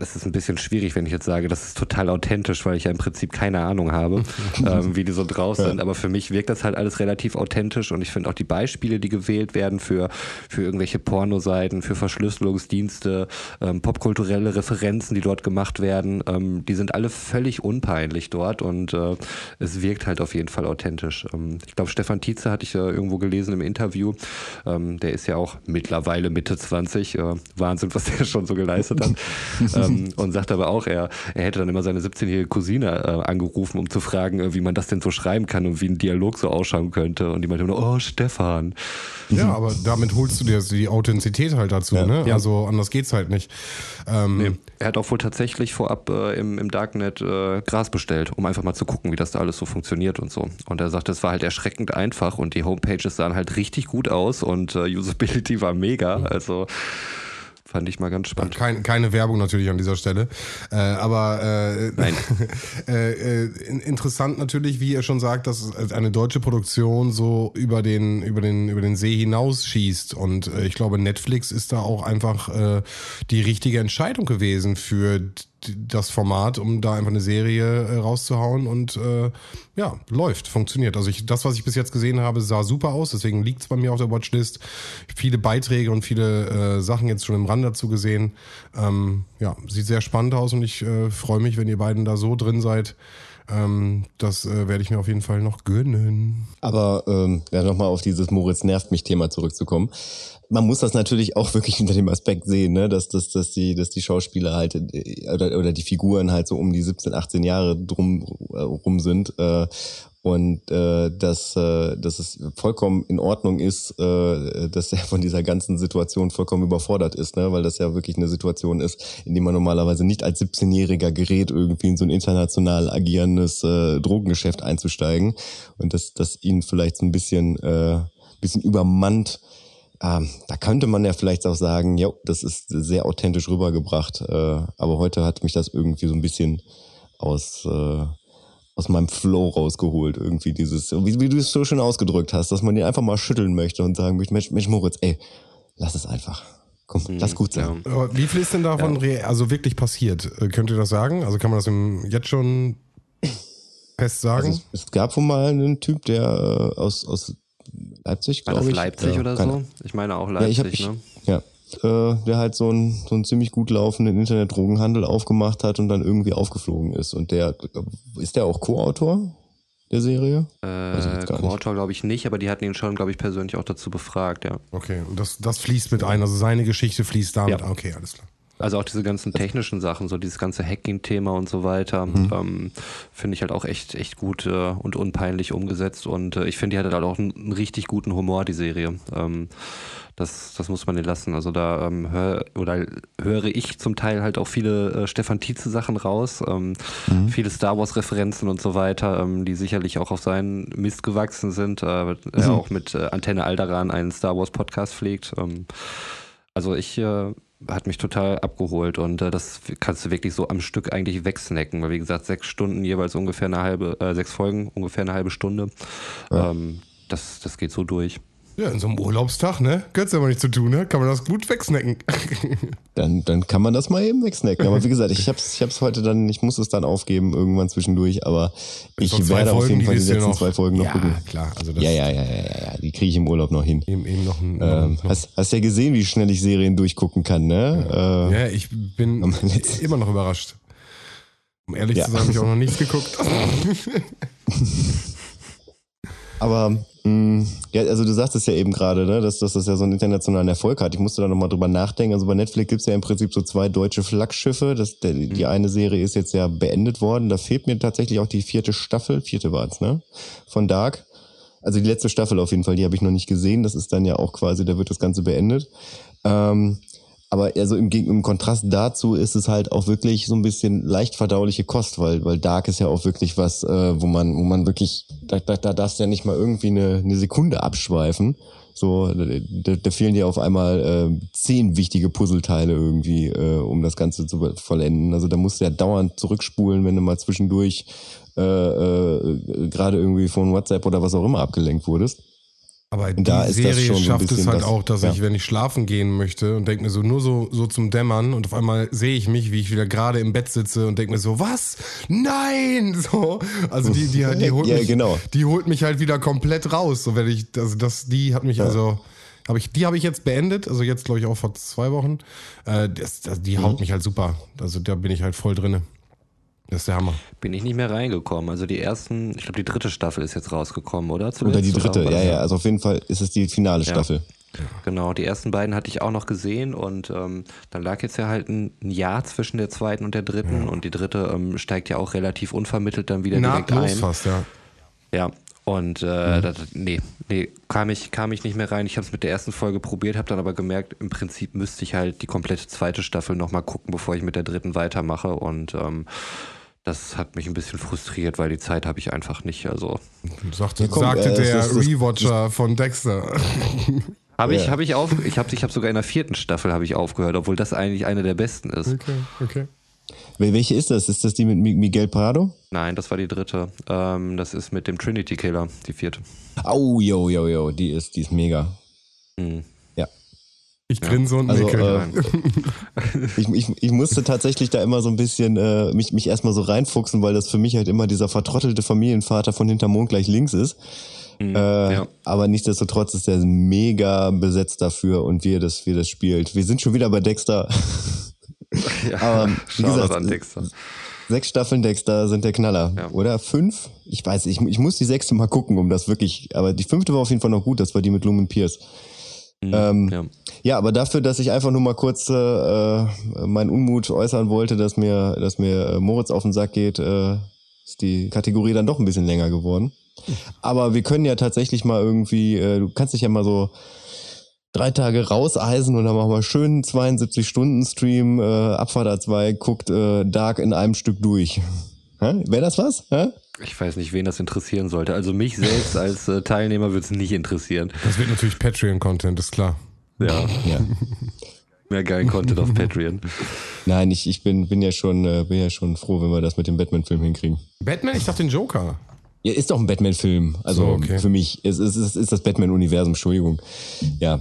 es ist ein bisschen schwierig, wenn ich jetzt sage, das ist total authentisch, weil ich ja im Prinzip keine Ahnung habe, *laughs* ähm, wie die so draus sind. Aber für mich wirkt das halt alles relativ authentisch und ich finde auch die Beispiele, die gewählt werden für, für irgendwelche Pornoseiten, für Verschlüsselungsdienste, ähm, popkulturelle Referenzen, die dort gemacht werden, ähm, die sind alle völlig unpeinlich dort und äh, es wirkt halt auf jeden Fall authentisch. Ähm, ich glaube, Stefan Tietze hatte ich ja irgendwo gelesen im Interview. Ähm, der ist ja auch mittlerweile Mitte 20. Äh, Wahnsinn, was der schon so geleistet hat. *laughs* ähm, *laughs* und sagt aber auch, er, er hätte dann immer seine 17-jährige Cousine äh, angerufen, um zu fragen, äh, wie man das denn so schreiben kann und wie ein Dialog so ausschauen könnte. Und die meinte immer, nur, oh, Stefan. Ja, aber damit holst du dir die Authentizität halt dazu, ne? Ja. Also anders geht's halt nicht. Ähm, Nee. Er hat auch wohl tatsächlich vorab äh, im, im Darknet äh, Gras bestellt, um einfach mal zu gucken, wie das da alles so funktioniert und so. Und er sagte, es war halt erschreckend einfach und die Homepages sahen halt richtig gut aus und äh, Usability war mega. Also fand ich mal ganz spannend. Kein, keine Werbung natürlich an dieser Stelle. Äh, aber äh, Nein. *laughs* äh, äh, in- interessant natürlich, wie ihr schon sagt, dass eine deutsche Produktion so über den, über den, über den See hinaus schießt. Und äh, ich glaube, Netflix ist da auch einfach äh, die richtige Entscheidung gewesen für das Format, um da einfach eine Serie äh, rauszuhauen und äh, ja, läuft, funktioniert. Also ich, das, was ich bis jetzt gesehen habe, sah super aus, deswegen liegt es bei mir auf der Watchlist. Viele Beiträge und viele äh, Sachen jetzt schon im Rand dazu gesehen. Ähm, ja, sieht sehr spannend aus und ich äh, freue mich, wenn ihr beiden da so drin seid. Ähm, das äh, werde ich mir auf jeden Fall noch gönnen. Aber ähm, ja, nochmal auf dieses Moritz nervt mich Thema zurückzukommen. Man muss das natürlich auch *laughs* wirklich unter dem Aspekt sehen, ne? dass, dass, dass, die, dass die Schauspieler halt äh, oder, oder die Figuren halt so um die 17, 18 Jahre drum äh, rum sind. Äh, und äh, dass, äh, dass es vollkommen in Ordnung ist, äh, dass er von dieser ganzen Situation vollkommen überfordert ist, ne? weil das ja wirklich eine Situation ist, in die man normalerweise nicht als 17-Jähriger gerät, irgendwie in so ein international agierendes äh, Drogengeschäft einzusteigen und dass das ihn vielleicht so ein bisschen, äh, bisschen übermannt. Ähm, da könnte man ja vielleicht auch sagen, ja, das ist sehr authentisch rübergebracht, äh, aber heute hat mich das irgendwie so ein bisschen aus äh, aus meinem Flow rausgeholt, irgendwie dieses, wie, wie du es so schön ausgedrückt hast, dass man ihn einfach mal schütteln möchte und sagen möchte, Mensch, Mensch Moritz, ey, lass es einfach. Komm, lass gut sein. Ja. Aber wie viel ist denn davon re- also wirklich passiert? Äh, könnt ihr das sagen? Also kann man das im, jetzt schon fest sagen? Also es, es gab wohl mal einen Typ, der äh, aus, aus Leipzig, glaube ich. Leipzig ja, oder keine- so? Ich meine auch Ja, ich Leipzig, hab, ich, ne? ja, äh, der halt so einen so einen ziemlich gut laufenden Internet-Drogenhandel aufgemacht hat und dann irgendwie aufgeflogen ist. Und der, ist der auch Co-Autor der Serie? Äh. Co-Autor glaube ich nicht, aber die hatten ihn schon, glaube ich, persönlich auch dazu befragt, ja. okay, und das, das fließt mit ein, also seine Geschichte fließt damit. Ja. Okay, alles klar. Also auch diese ganzen technischen Sachen, so dieses ganze Hacking-Thema und so weiter, Mhm. ähm, finde ich halt auch echt, echt gut äh, und unpeinlich umgesetzt. Und äh, ich finde, die hat halt auch einen, einen richtig guten Humor, die Serie. Ähm, das, das muss man ihr lassen. Also da ähm, hör, oder höre ich zum Teil halt auch viele äh, Stefan Tietze Sachen raus, ähm, viele Star Wars Referenzen und so weiter, ähm, die sicherlich auch auf seinen Mist gewachsen sind. Äh, Er auch mit äh, Antenne Alderan einen Star Wars Podcast pflegt. Ähm, also ich äh, hat mich total abgeholt und äh, das kannst du wirklich so am Stück eigentlich wegsnacken, weil wie gesagt sechs Stunden jeweils ungefähr eine halbe, äh, sechs Folgen ungefähr eine halbe Stunde. Ähm, das, das geht so durch. Ja, in so einem Urlaubstag, ne? Gehört's aber nicht zu tun, ne? Kann man das gut wegsnacken. *laughs* Dann, dann kann man das mal eben wegsnacken. Aber wie gesagt, ich hab's, ich hab's heute dann, ich muss es dann aufgeben irgendwann zwischendurch, aber ich werde auf jeden Fall die letzten noch- zwei Folgen noch ja, gucken. klar. Also das Ja, ja, ja, ja, ja, ja, die kriege ich im Urlaub noch hin. Eben, eben noch ein. Ähm, noch, hast, hast ja gesehen, wie schnell ich Serien durchgucken kann, ne? Äh, ja, ich bin immer noch überrascht. Um ehrlich Ja. zu sein, habe ich auch noch nichts geguckt. *laughs* *laughs* Aber Ja, also du sagst es ja eben gerade, ne, dass, dass das ja so einen internationalen Erfolg hat. Ich musste da nochmal drüber nachdenken. Also bei Netflix gibt's ja im Prinzip so zwei deutsche Flaggschiffe. Das, der, Die eine Serie ist jetzt ja beendet worden. Da fehlt mir tatsächlich auch die vierte Staffel, vierte war's, ne? Von Dark. Also die letzte Staffel auf jeden Fall, die habe ich noch nicht gesehen. Das ist dann ja auch quasi, da wird das Ganze beendet. Ähm, aber also im, im Kontrast dazu ist es halt auch wirklich so ein bisschen leicht verdauliche Kost, weil, weil Dark ist ja auch wirklich was, äh, wo man, wo man wirklich, da, da, da darfst du ja nicht mal irgendwie eine, eine Sekunde abschweifen. So, da, da fehlen dir auf einmal äh, zehn wichtige Puzzleteile irgendwie, äh, um das Ganze zu vollenden. Also da musst du ja dauernd zurückspulen, wenn du mal zwischendurch äh, äh, gerade irgendwie von WhatsApp oder was auch immer abgelenkt wurdest. Aber die da ist das Serie schon so ein schafft es halt das- auch, dass ja. ich, wenn ich schlafen gehen möchte und denke mir so, nur so, so zum Dämmern und auf einmal sehe ich mich, wie ich wieder gerade im Bett sitze und denke mir so, was? Nein! *laughs* So. Also die, die, die, holt Ja, mich, genau. die holt mich halt wieder komplett raus. So wenn ich, also das, die hat mich also, hab ich, die habe ich jetzt beendet, also jetzt glaube ich auch vor zwei Wochen. Äh, das, das, die Mhm. haut mich halt super. Also da bin ich halt voll drinne. Das ist der Hammer. Bin ich nicht mehr reingekommen. Also die ersten, ich glaube, die dritte Staffel ist jetzt rausgekommen, oder? Zuletzt, Oder die dritte, war ja, ja. Also auf jeden Fall ist es die finale Staffel. Genau, die ersten beiden hatte ich auch noch gesehen und ähm, dann lag jetzt ja halt ein, Jahr zwischen der zweiten und der dritten und die dritte ähm, steigt ja auch relativ unvermittelt dann wieder direkt Nahtlos ein. fast, ja. Ja, und äh, das, nee, nee, kam ich, kam ich nicht mehr rein. Ich habe es mit der ersten Folge probiert, habe dann aber gemerkt, im Prinzip müsste ich halt die komplette zweite Staffel nochmal gucken, bevor ich mit der dritten weitermache und ähm, das hat mich ein bisschen frustriert, weil die Zeit habe ich einfach nicht. Also Sagte, komm, sagte äh, der Rewatcher von Dexter. *laughs* habe ich, Ja. habe ich auf, ich habe, ich habe sogar in der vierten Staffel habe ich aufgehört, obwohl das eigentlich eine der besten ist. Okay, okay. Wel- Welche ist das? Ist das die mit Mi- Miguel Prado? Nein, das war die dritte. Ähm, das ist mit dem Trinity Killer, die vierte. Au, yo, yo, yo, die ist, die ist mega. Hm. Ja. Ich grinse und Also, äh, ich, ich, ich musste tatsächlich da immer so ein bisschen äh, mich, mich erstmal so reinfuchsen, weil das für mich halt immer dieser vertrottelte Familienvater von hinterm Mond gleich links ist. Hm, Äh, ja. Aber nichtsdestotrotz ist er mega besetzt dafür und wie er das, wie er das spielt. Wir sind schon wieder bei Dexter. *laughs* ja. aber, wie *laughs* gesagt, an Dexter. Sechs Staffeln Dexter sind der Knaller. Ja. Oder fünf? Ich weiß, ich, ich muss die sechste mal gucken, um das wirklich. Aber die fünfte war auf jeden Fall noch gut, das war die mit Lumen Pierce. Hm, Ähm, ja. Ja, aber dafür, dass ich einfach nur mal kurz äh, äh, meinen Unmut äußern wollte, dass mir, dass mir äh, Moritz auf den Sack geht, äh, ist die Kategorie dann doch ein bisschen länger geworden. Aber wir können ja tatsächlich mal irgendwie, äh, du kannst dich ja mal so drei Tage rauseisen und dann machen wir schön 72 Stunden Stream, äh, Abfahrt A2, guckt äh, Dark in einem Stück durch. Wäre das was? Hä? Ich weiß nicht, wen das interessieren sollte. Also mich selbst *laughs* als äh, Teilnehmer würde es nicht interessieren. Das wird natürlich Patreon-Content, ist klar. Ja, Ja. mehr geilen Content auf Patreon. Nein, ich, ich bin, bin ja schon, äh, bin ja schon froh, wenn wir das mit dem Batman-Film hinkriegen. Batman? Ich dachte den Joker. Ja, ist doch ein Batman-Film. Also So, okay. für mich ist, ist, ist, ist das Batman-Universum, Entschuldigung. Ja.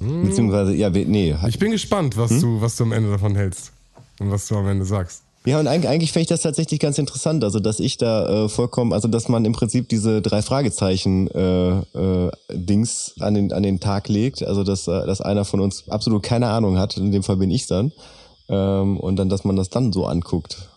Beziehungsweise, ja, nee. Ich bin gespannt, was, Hm? du, was du am Ende davon hältst. Und was du am Ende sagst. Ja, und eigentlich, eigentlich fände ich das tatsächlich ganz interessant. Also, dass ich da äh, vollkommen, also dass man im Prinzip diese drei Fragezeichen äh, äh, Dings an den, an den Tag legt. Also, dass, äh, dass einer von uns absolut keine Ahnung hat, in dem Fall bin ich's dann. Ähm, und dann, dass man das dann so anguckt.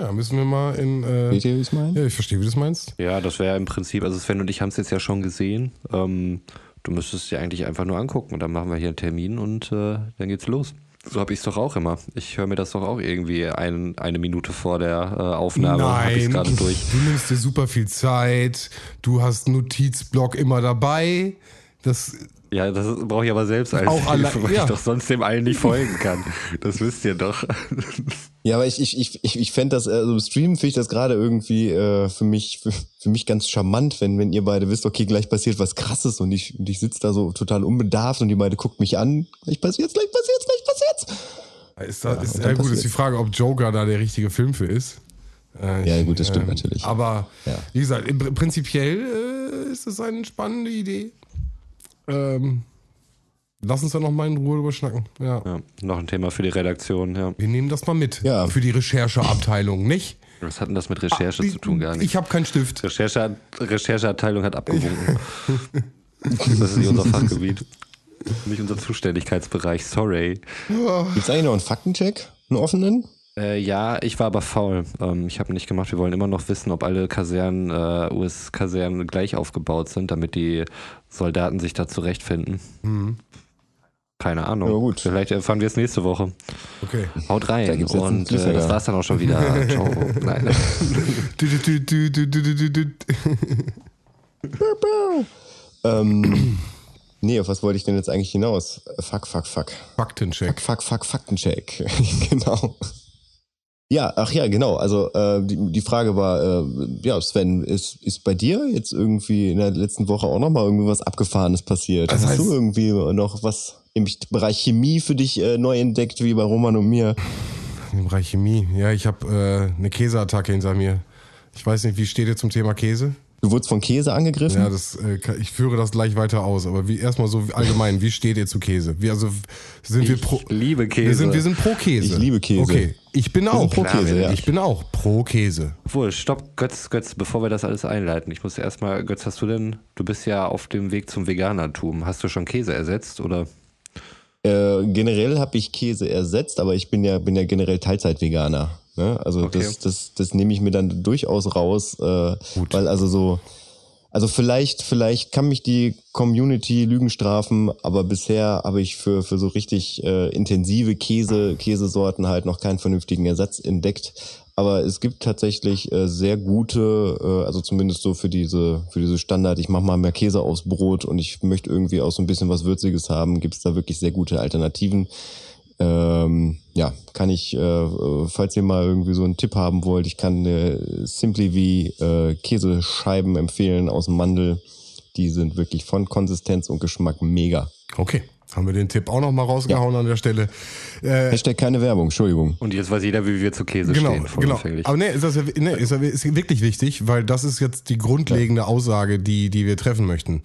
Ja, müssen wir mal in. Äh, Seht ihr, wie ich's meine? ja, ich verstehe, wie du das meinst. Ja, das wäre im Prinzip, also Sven und ich haben es jetzt ja schon gesehen. Ähm, du müsstest dir eigentlich einfach nur angucken und dann machen wir hier einen Termin und äh, dann geht's los. So habe ich es doch auch immer. Ich höre mir das doch auch irgendwie ein, eine Minute vor der äh, Aufnahme habe ich Nein, gerade durch. du nimmst dir super viel Zeit. Du hast einen Notizblock immer dabei. Das, Ja, das brauche ich aber selbst als Auch Hilfe, allein- weil ja. ich doch sonst dem allen nicht folgen kann. Das wisst ihr doch. *laughs* Ja, aber ich, ich, ich, ich, ich fände das, also im Stream finde ich das gerade irgendwie äh, für mich für, für mich ganz charmant, wenn, wenn ihr beide wisst, okay, gleich passiert was krasses und ich, und ich sitze da so total unbedarft und die beide guckt mich an, gleich passiert's, gleich passiert's, gleich. Ist da, ist, und ja, gut, ist die Frage, ob Joker da der richtige Film für ist. Äh, Ja, ich, gut, das stimmt natürlich. Aber Ja. wie gesagt, prinzipiell äh, ist es eine spannende Idee. Ähm, lass uns da noch mal in Ruhe drüber schnacken. Ja. Ja, noch ein Thema für die Redaktion, ja. Wir nehmen das mal mit. Ja. Für die Rechercheabteilung, nicht? Was hat denn das mit Recherche zu tun? Gar Ich nicht. habe keinen Stift. Recherche, Rechercheabteilung hat abgewunken. *laughs* das ist nicht unser Fachgebiet. Nicht unser Zuständigkeitsbereich, sorry. Gibt's eigentlich noch einen Faktencheck, einen offenen? Äh, ja, ich war aber faul. Ähm, ich habe nicht gemacht. Wir wollen immer noch wissen, ob alle Kasernen, äh, US-Kasernen gleich aufgebaut sind, damit die Soldaten sich da zurechtfinden. Keine Ahnung. Ja, gut. Vielleicht erfahren wir es nächste Woche. Okay. Haut Da rein. einen Und äh, das war's dann auch schon wieder. *laughs* Ciao. Nein. Ähm, nee, auf was wollte ich denn jetzt eigentlich hinaus? Fuck, fuck, fuck. Faktencheck. Fuck, fuck, Faktencheck. *laughs* genau. Ja, ach ja, genau. Also äh, die, die Frage war, äh, ja, Sven, ist, ist bei dir jetzt irgendwie in der letzten Woche auch nochmal irgendwie was Abgefahrenes passiert? Das Hast heißt- du irgendwie noch was im Bereich Chemie für dich äh, neu entdeckt, wie bei Roman und mir? Im Bereich Chemie. Ja, ich habe äh, eine Käseattacke hinter mir. Ich weiß nicht, wie steht ihr zum Thema Käse? Du wurdest von Käse angegriffen? Ja, das, äh, ich führe das gleich weiter aus. Aber wie erstmal so allgemein, wie steht ihr zu Käse? Wie, also sind wir pro. liebe Käse. Wir sind, wir sind pro Käse. Ich liebe Käse. Okay, ich bin auch pro Käse, ja. Ich bin auch pro Käse. Obwohl, stopp, Götz, Götz, bevor wir das alles einleiten. Ich muss erstmal, Götz, hast du denn, du bist ja auf dem Weg zum Veganertum. Hast du schon Käse ersetzt oder? Äh, generell habe ich Käse ersetzt, aber ich bin ja, bin ja generell Teilzeit-Veganer. Ne? Also Okay. das, das, das nehme ich mir dann durchaus raus, äh, weil also so, also vielleicht, vielleicht kann mich die Community Lügen strafen, aber bisher habe ich für, für so richtig äh, intensive Käse, Käsesorten halt noch keinen vernünftigen Ersatz entdeckt. Aber es gibt tatsächlich äh, sehr gute, äh, also zumindest so für diese, für diese Standard, ich mache mal mehr Käse aufs Brot und ich möchte irgendwie auch so ein bisschen was Würziges haben, gibt es da wirklich sehr gute Alternativen. Ähm, ja, kann ich, äh, äh, falls ihr mal irgendwie so einen Tipp haben wollt, ich kann äh, Simply wie äh, Käsescheiben empfehlen aus Mandel. Die sind wirklich von Konsistenz und Geschmack mega. Okay, haben wir den Tipp auch noch mal rausgehauen an der Stelle. Äh, Hashtag keine Werbung, Entschuldigung. Und jetzt weiß jeder, wie wir zu Käse genau, stehen. genau. Aber nee, ist das ja, nee, ist, ja, ist wirklich wichtig, weil das ist jetzt die grundlegende Aussage, die, die wir treffen möchten.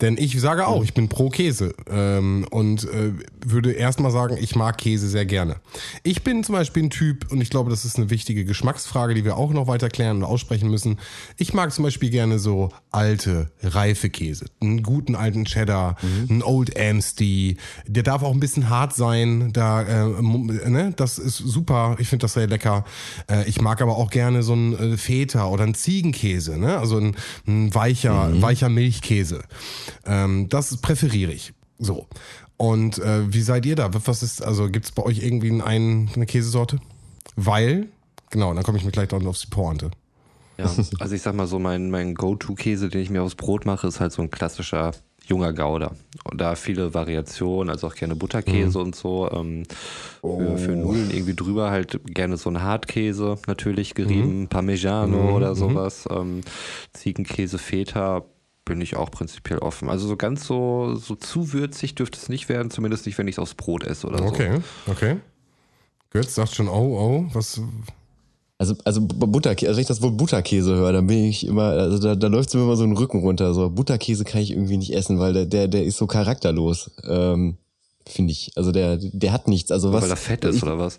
Denn ich sage auch, ich bin pro Käse ähm, und äh, würde erstmal sagen, ich mag Käse sehr gerne. Ich bin zum Beispiel ein Typ, und ich glaube, das ist eine wichtige Geschmacksfrage, die wir auch noch weiter klären und aussprechen müssen. Ich mag zum Beispiel gerne so alte, reife Käse. Einen guten alten Cheddar, einen Old Amsty. Der darf auch ein bisschen hart sein. Da, äh, ne? Das ist super. Ich finde das sehr lecker. Äh, ich mag aber auch gerne so einen äh, Feta oder einen Ziegenkäse. Ne? Also ein, ein weicher, weicher Milchkäse. Ähm, das präferiere ich. So. Und äh, wie seid ihr da? Was ist, also gibt es bei euch irgendwie einen, eine Käsesorte? Weil, genau, dann komme ich mit gleich dann auf die Pointe. Ja, also ich sag mal so, mein, mein Go-To-Käse, den ich mir aufs Brot mache, ist halt so ein klassischer junger Gouda. Und da viele Variationen, also auch gerne Butterkäse und so. Ähm, für, für Nudeln irgendwie drüber halt gerne so ein Hartkäse, natürlich gerieben, Parmigiano oder sowas. Ähm, Ziegenkäse, Feta bin ich auch prinzipiell offen. Also so ganz so, so zu würzig dürfte es nicht werden, zumindest nicht, wenn ich es aufs Brot esse oder so. Okay, okay. Götz sagt schon, oh, oh, was, Also, also Butterkäse, also wenn ich das Wort Butterkäse höre, dann bin ich immer, also da, da läuft mir immer so ein Rücken runter. So Butterkäse kann ich irgendwie nicht essen, weil der, der, der ist so charakterlos. Ähm, Finde ich. Also der, der hat nichts. Also was. Weil er fett ist ich, oder was?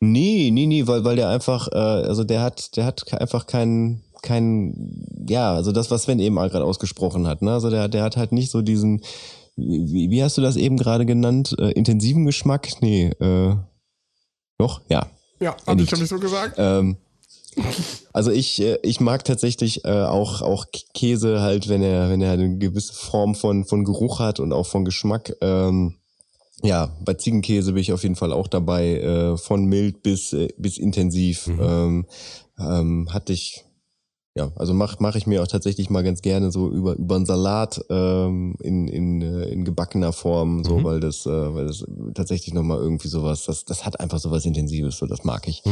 Nee, nee, nee, weil, weil der einfach, äh, also der hat, der hat einfach keinen, keinen, ja, also das, was Sven eben gerade ausgesprochen hat, ne? Also der, der hat halt nicht so diesen, wie, wie hast du das eben gerade genannt? Äh, intensiven Geschmack? Nee, äh, doch, ja. Ja, Er hab ich nicht so gesagt. Ähm, also ich, äh, ich mag tatsächlich äh, auch, auch Käse halt, wenn er, wenn er eine gewisse Form von, von Geruch hat und auch von Geschmack. Ähm, ja, bei Ziegenkäse bin ich auf jeden Fall auch dabei, äh, von mild bis, äh, bis intensiv. Ähm, ähm, hatte ich, ja, also mach mach ich mir auch tatsächlich mal ganz gerne so über über einen Salat ähm, in in äh, in gebackener Form, so weil das äh, weil das tatsächlich noch mal irgendwie sowas, das das hat einfach sowas Intensives, so das mag ich.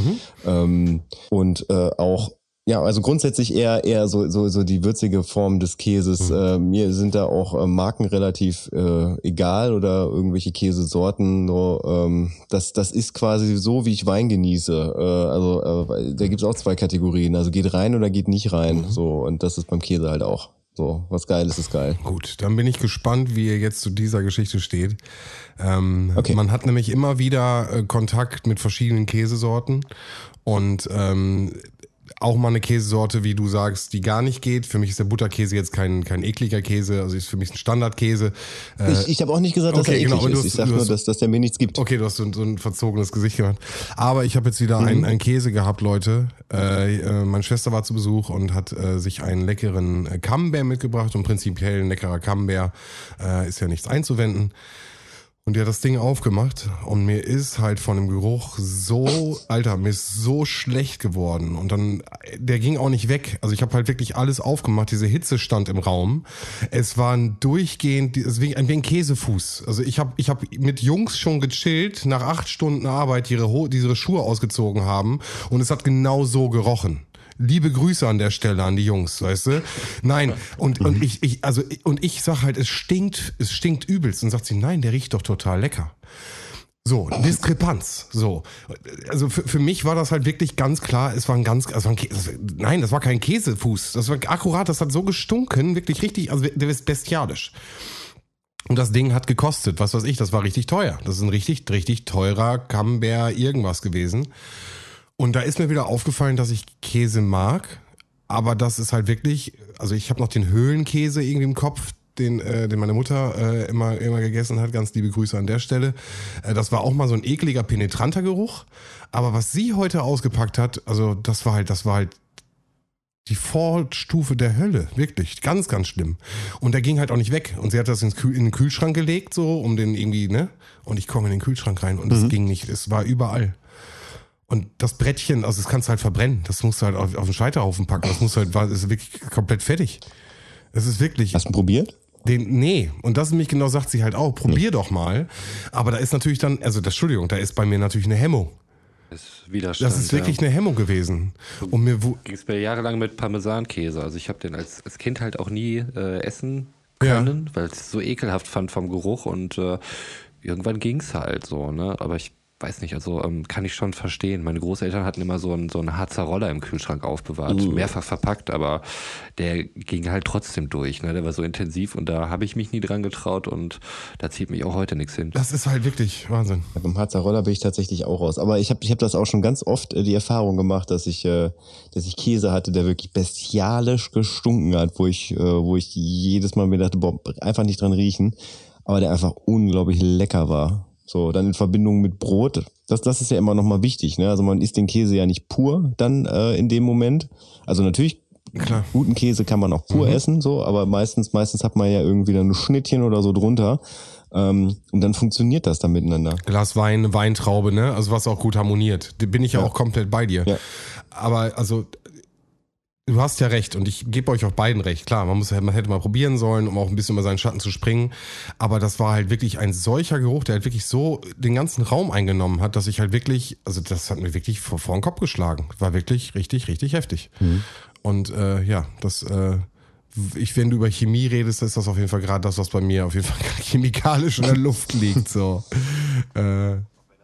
Ähm, und äh, auch ja, also grundsätzlich eher eher so so so die würzige Form des Käses. Äh, mir sind da auch äh, Marken relativ äh, egal oder irgendwelche Käsesorten. Nur, ähm, das das ist quasi so, wie ich Wein genieße. Äh, also äh, da gibt's auch zwei Kategorien. Also geht rein oder geht nicht rein. So und das ist beim Käse halt auch. So was geil ist, ist geil. Gut, dann bin ich gespannt, wie ihr jetzt zu dieser Geschichte steht. Ähm, Okay. Man hat nämlich immer wieder äh, Kontakt mit verschiedenen Käsesorten und ähm, auch mal eine Käsesorte, wie du sagst, die gar nicht geht. Für mich ist der Butterkäse jetzt kein, kein ekliger Käse, also ist für mich ein Standardkäse. Äh, Ich, ich habe auch nicht gesagt, dass okay, er eklig genau, aber du ist. hast- Ich sag du nur, hast- dass, dass der mir nichts gibt. Okay, du hast so, so ein verzogenes Gesicht gemacht. Aber ich habe jetzt wieder einen, einen Käse gehabt, Leute. Äh, äh, meine Schwester war zu Besuch und hat äh, sich einen leckeren äh, Camembert mitgebracht. Und prinzipiell ein leckerer Camembert äh, ist ja nichts einzuwenden. Und die hat das Ding aufgemacht und mir ist halt von dem Geruch so, Alter, mir ist so schlecht geworden. Und dann, der ging auch nicht weg. Also ich habe halt wirklich alles aufgemacht. Diese Hitze stand im Raum. Es war ein durchgehend, es wie ein Käsefuß. Also ich habe ich hab mit Jungs schon gechillt, nach acht Stunden Arbeit, die ihre, ihre Schuhe ausgezogen haben. Und es hat genau so gerochen. Liebe Grüße an der Stelle an die Jungs, weißt du? Nein, und, und ich, ich, also, und ich sag halt, es stinkt, es stinkt übelst. Und sagt sie, nein, der riecht doch total lecker. So, Diskrepanz. So. Also für, für mich war das halt wirklich ganz klar, es war ein ganz, also ein Käse, nein, das war kein Käsefuß. Das war akkurat, das hat so gestunken, wirklich richtig, also der ist bestialisch. Und das Ding hat gekostet, was weiß ich, das war richtig teuer. Das ist ein richtig, richtig teurer Camembert irgendwas gewesen. Und da ist mir wieder aufgefallen, dass ich Käse mag, aber das ist halt wirklich, also ich habe noch den Höhlenkäse irgendwie im Kopf, den, äh, den meine Mutter äh, immer, immer gegessen hat. Ganz liebe Grüße an der Stelle. Äh, das war auch mal so ein ekliger, penetranter Geruch. Aber was sie heute ausgepackt hat, also das war halt, das war halt die Vorstufe der Hölle, wirklich, ganz, ganz schlimm. Und der ging halt auch nicht weg. Und sie hat das ins Kühl, in den Kühlschrank gelegt, so, um den irgendwie, ne? Und ich komme in den Kühlschrank rein und es ging nicht, es war überall. Und das Brettchen, also das kannst du halt verbrennen. Das musst du halt auf, auf den Scheiterhaufen packen. Das musst du halt, war- ist wirklich komplett fertig. Es ist wirklich. Hast du ihn probiert? Den, nee, und das nämlich genau sagt sie halt auch, probier doch mal. Aber da ist natürlich dann, also das, Entschuldigung, da ist bei mir natürlich eine Hemmung. Ist Widerstand. Das ist wirklich eine Hemmung gewesen. Und mir, Ging es mir jahrelang mit Parmesankäse. Also ich habe den als, als Kind halt auch nie äh, essen Ja. können, weil ich es so ekelhaft fand vom Geruch und äh, irgendwann ging es halt so, ne? Aber ich weiß nicht, also ähm, kann ich schon verstehen. Meine Großeltern hatten immer so einen, so einen Harzer Roller im Kühlschrank aufbewahrt, mehrfach verpackt, aber der ging halt trotzdem durch, ne? Der war so intensiv und da habe ich mich nie dran getraut und da zieht mich auch heute nichts hin. das ist halt wirklich Wahnsinn. Ja, beim Harzer Roller bin ich tatsächlich auch raus. Aber ich habe ich hab das auch schon ganz oft äh, die Erfahrung gemacht, dass ich, äh, dass ich Käse hatte, der wirklich bestialisch gestunken hat, wo ich, äh, wo ich jedes Mal mir dachte, boah, einfach nicht dran riechen, aber der einfach unglaublich lecker war. So, dann in Verbindung mit Brot. Das, das ist ja immer nochmal wichtig, ne? Also man isst den Käse ja nicht pur dann äh, in dem Moment. Also natürlich Klar. guten Käse kann man auch pur essen, so, aber meistens, meistens hat man ja irgendwie dann ein Schnittchen oder so drunter. Ähm, und dann funktioniert das dann miteinander. Glas Wein, Weintraube, ne? Also was auch gut harmoniert. Da bin ich ja, auch komplett bei dir. Ja. Aber also du hast ja recht und ich gebe euch auch beiden recht. Klar, man muss man hätte mal probieren sollen, um auch ein bisschen über seinen Schatten zu springen. Aber das war halt wirklich ein solcher Geruch, der halt wirklich so den ganzen Raum eingenommen hat, dass ich halt wirklich, also das hat mir wirklich vor, vor den Kopf geschlagen. War wirklich richtig, richtig heftig. Und äh, ja, das äh, ich, wenn du über Chemie redest, ist das auf jeden Fall gerade das, was bei mir auf jeden Fall *laughs* chemikalisch in der Luft liegt. So. Äh,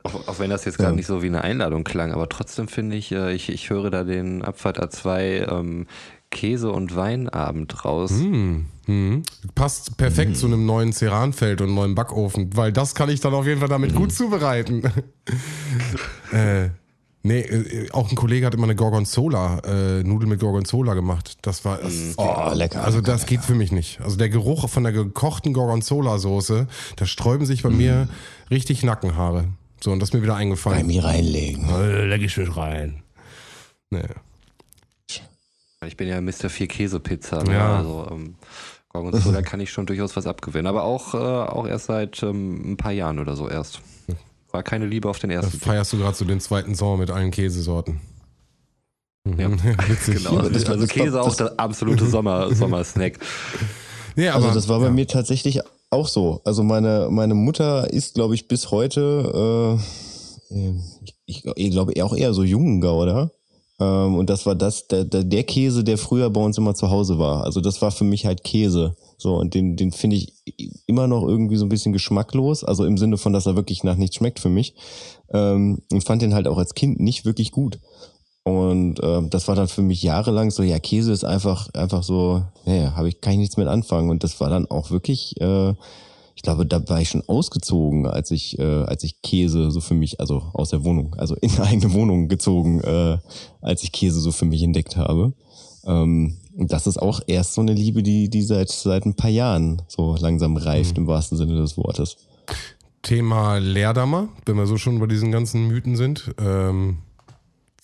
Auch, auch wenn das jetzt gerade nicht so wie eine Einladung klang, aber trotzdem finde ich, äh, ich, ich höre da den Abfahrt A2 ähm, Käse- und Weinabend raus. hm, hm. Passt perfekt zu einem neuen Ceranfeld und einem neuen Backofen, weil das kann ich dann auf jeden Fall damit gut zubereiten. *laughs* äh, nee, äh, auch ein Kollege hat immer eine Gorgonzola, äh, Nudeln mit Gorgonzola gemacht. Das war, das, Oh, lecker. also das geht für mich nicht. Also der Geruch von der gekochten Gorgonzola-Soße, da sträuben sich bei mir richtig Nackenhaare. So, und das ist mir wieder bei eingefallen. mir reinlegen. Äh, Leg ich mich rein. Nee. Ich bin ja Mr. Vier Käse Pizza. Ne? Ja. Also ähm, Gorgonzola kann ich schon durchaus was abgewinnen. Aber auch, äh, auch erst seit ähm, ein paar Jahren oder so erst. War keine Liebe auf den Da ersten Blick. feierst du gerade so den zweiten Sommer mit allen Käsesorten. Mhm. Ja. *laughs* Witzig. Genau, also, das- also Käse das- auch der absolute Sommer, *laughs* Sommersnack. Nee, aber, Also das war bei ja. mir tatsächlich auch so. Also meine, meine Mutter ist, glaube ich, bis heute, äh, äh, ich, ich glaube auch eher so Jungengouda. Ähm, und das war das, der, der, der Käse, der früher bei uns immer zu Hause war. Also das war für mich halt Käse. So, und den, den finde ich immer noch irgendwie so ein bisschen geschmacklos. Also im Sinne von, dass er wirklich nach nichts schmeckt für mich. Ähm, und fand den halt auch als Kind nicht wirklich gut. Und äh, das war dann für mich jahrelang so, ja, Käse ist einfach, einfach so, naja, habe ich, kann ich nichts mit anfangen. Und das war dann auch wirklich, äh, ich glaube, da war ich schon ausgezogen, als ich, äh, als ich Käse so für mich, also aus der Wohnung, also in eine eigene Wohnung gezogen, äh, als ich Käse so für mich entdeckt habe. Ähm, das ist auch erst so eine Liebe, die, die seit, seit ein paar Jahren so langsam reift, im wahrsten Sinne des Wortes. Thema Leerdammer, wenn wir so schon bei diesen ganzen Mythen sind. Ähm,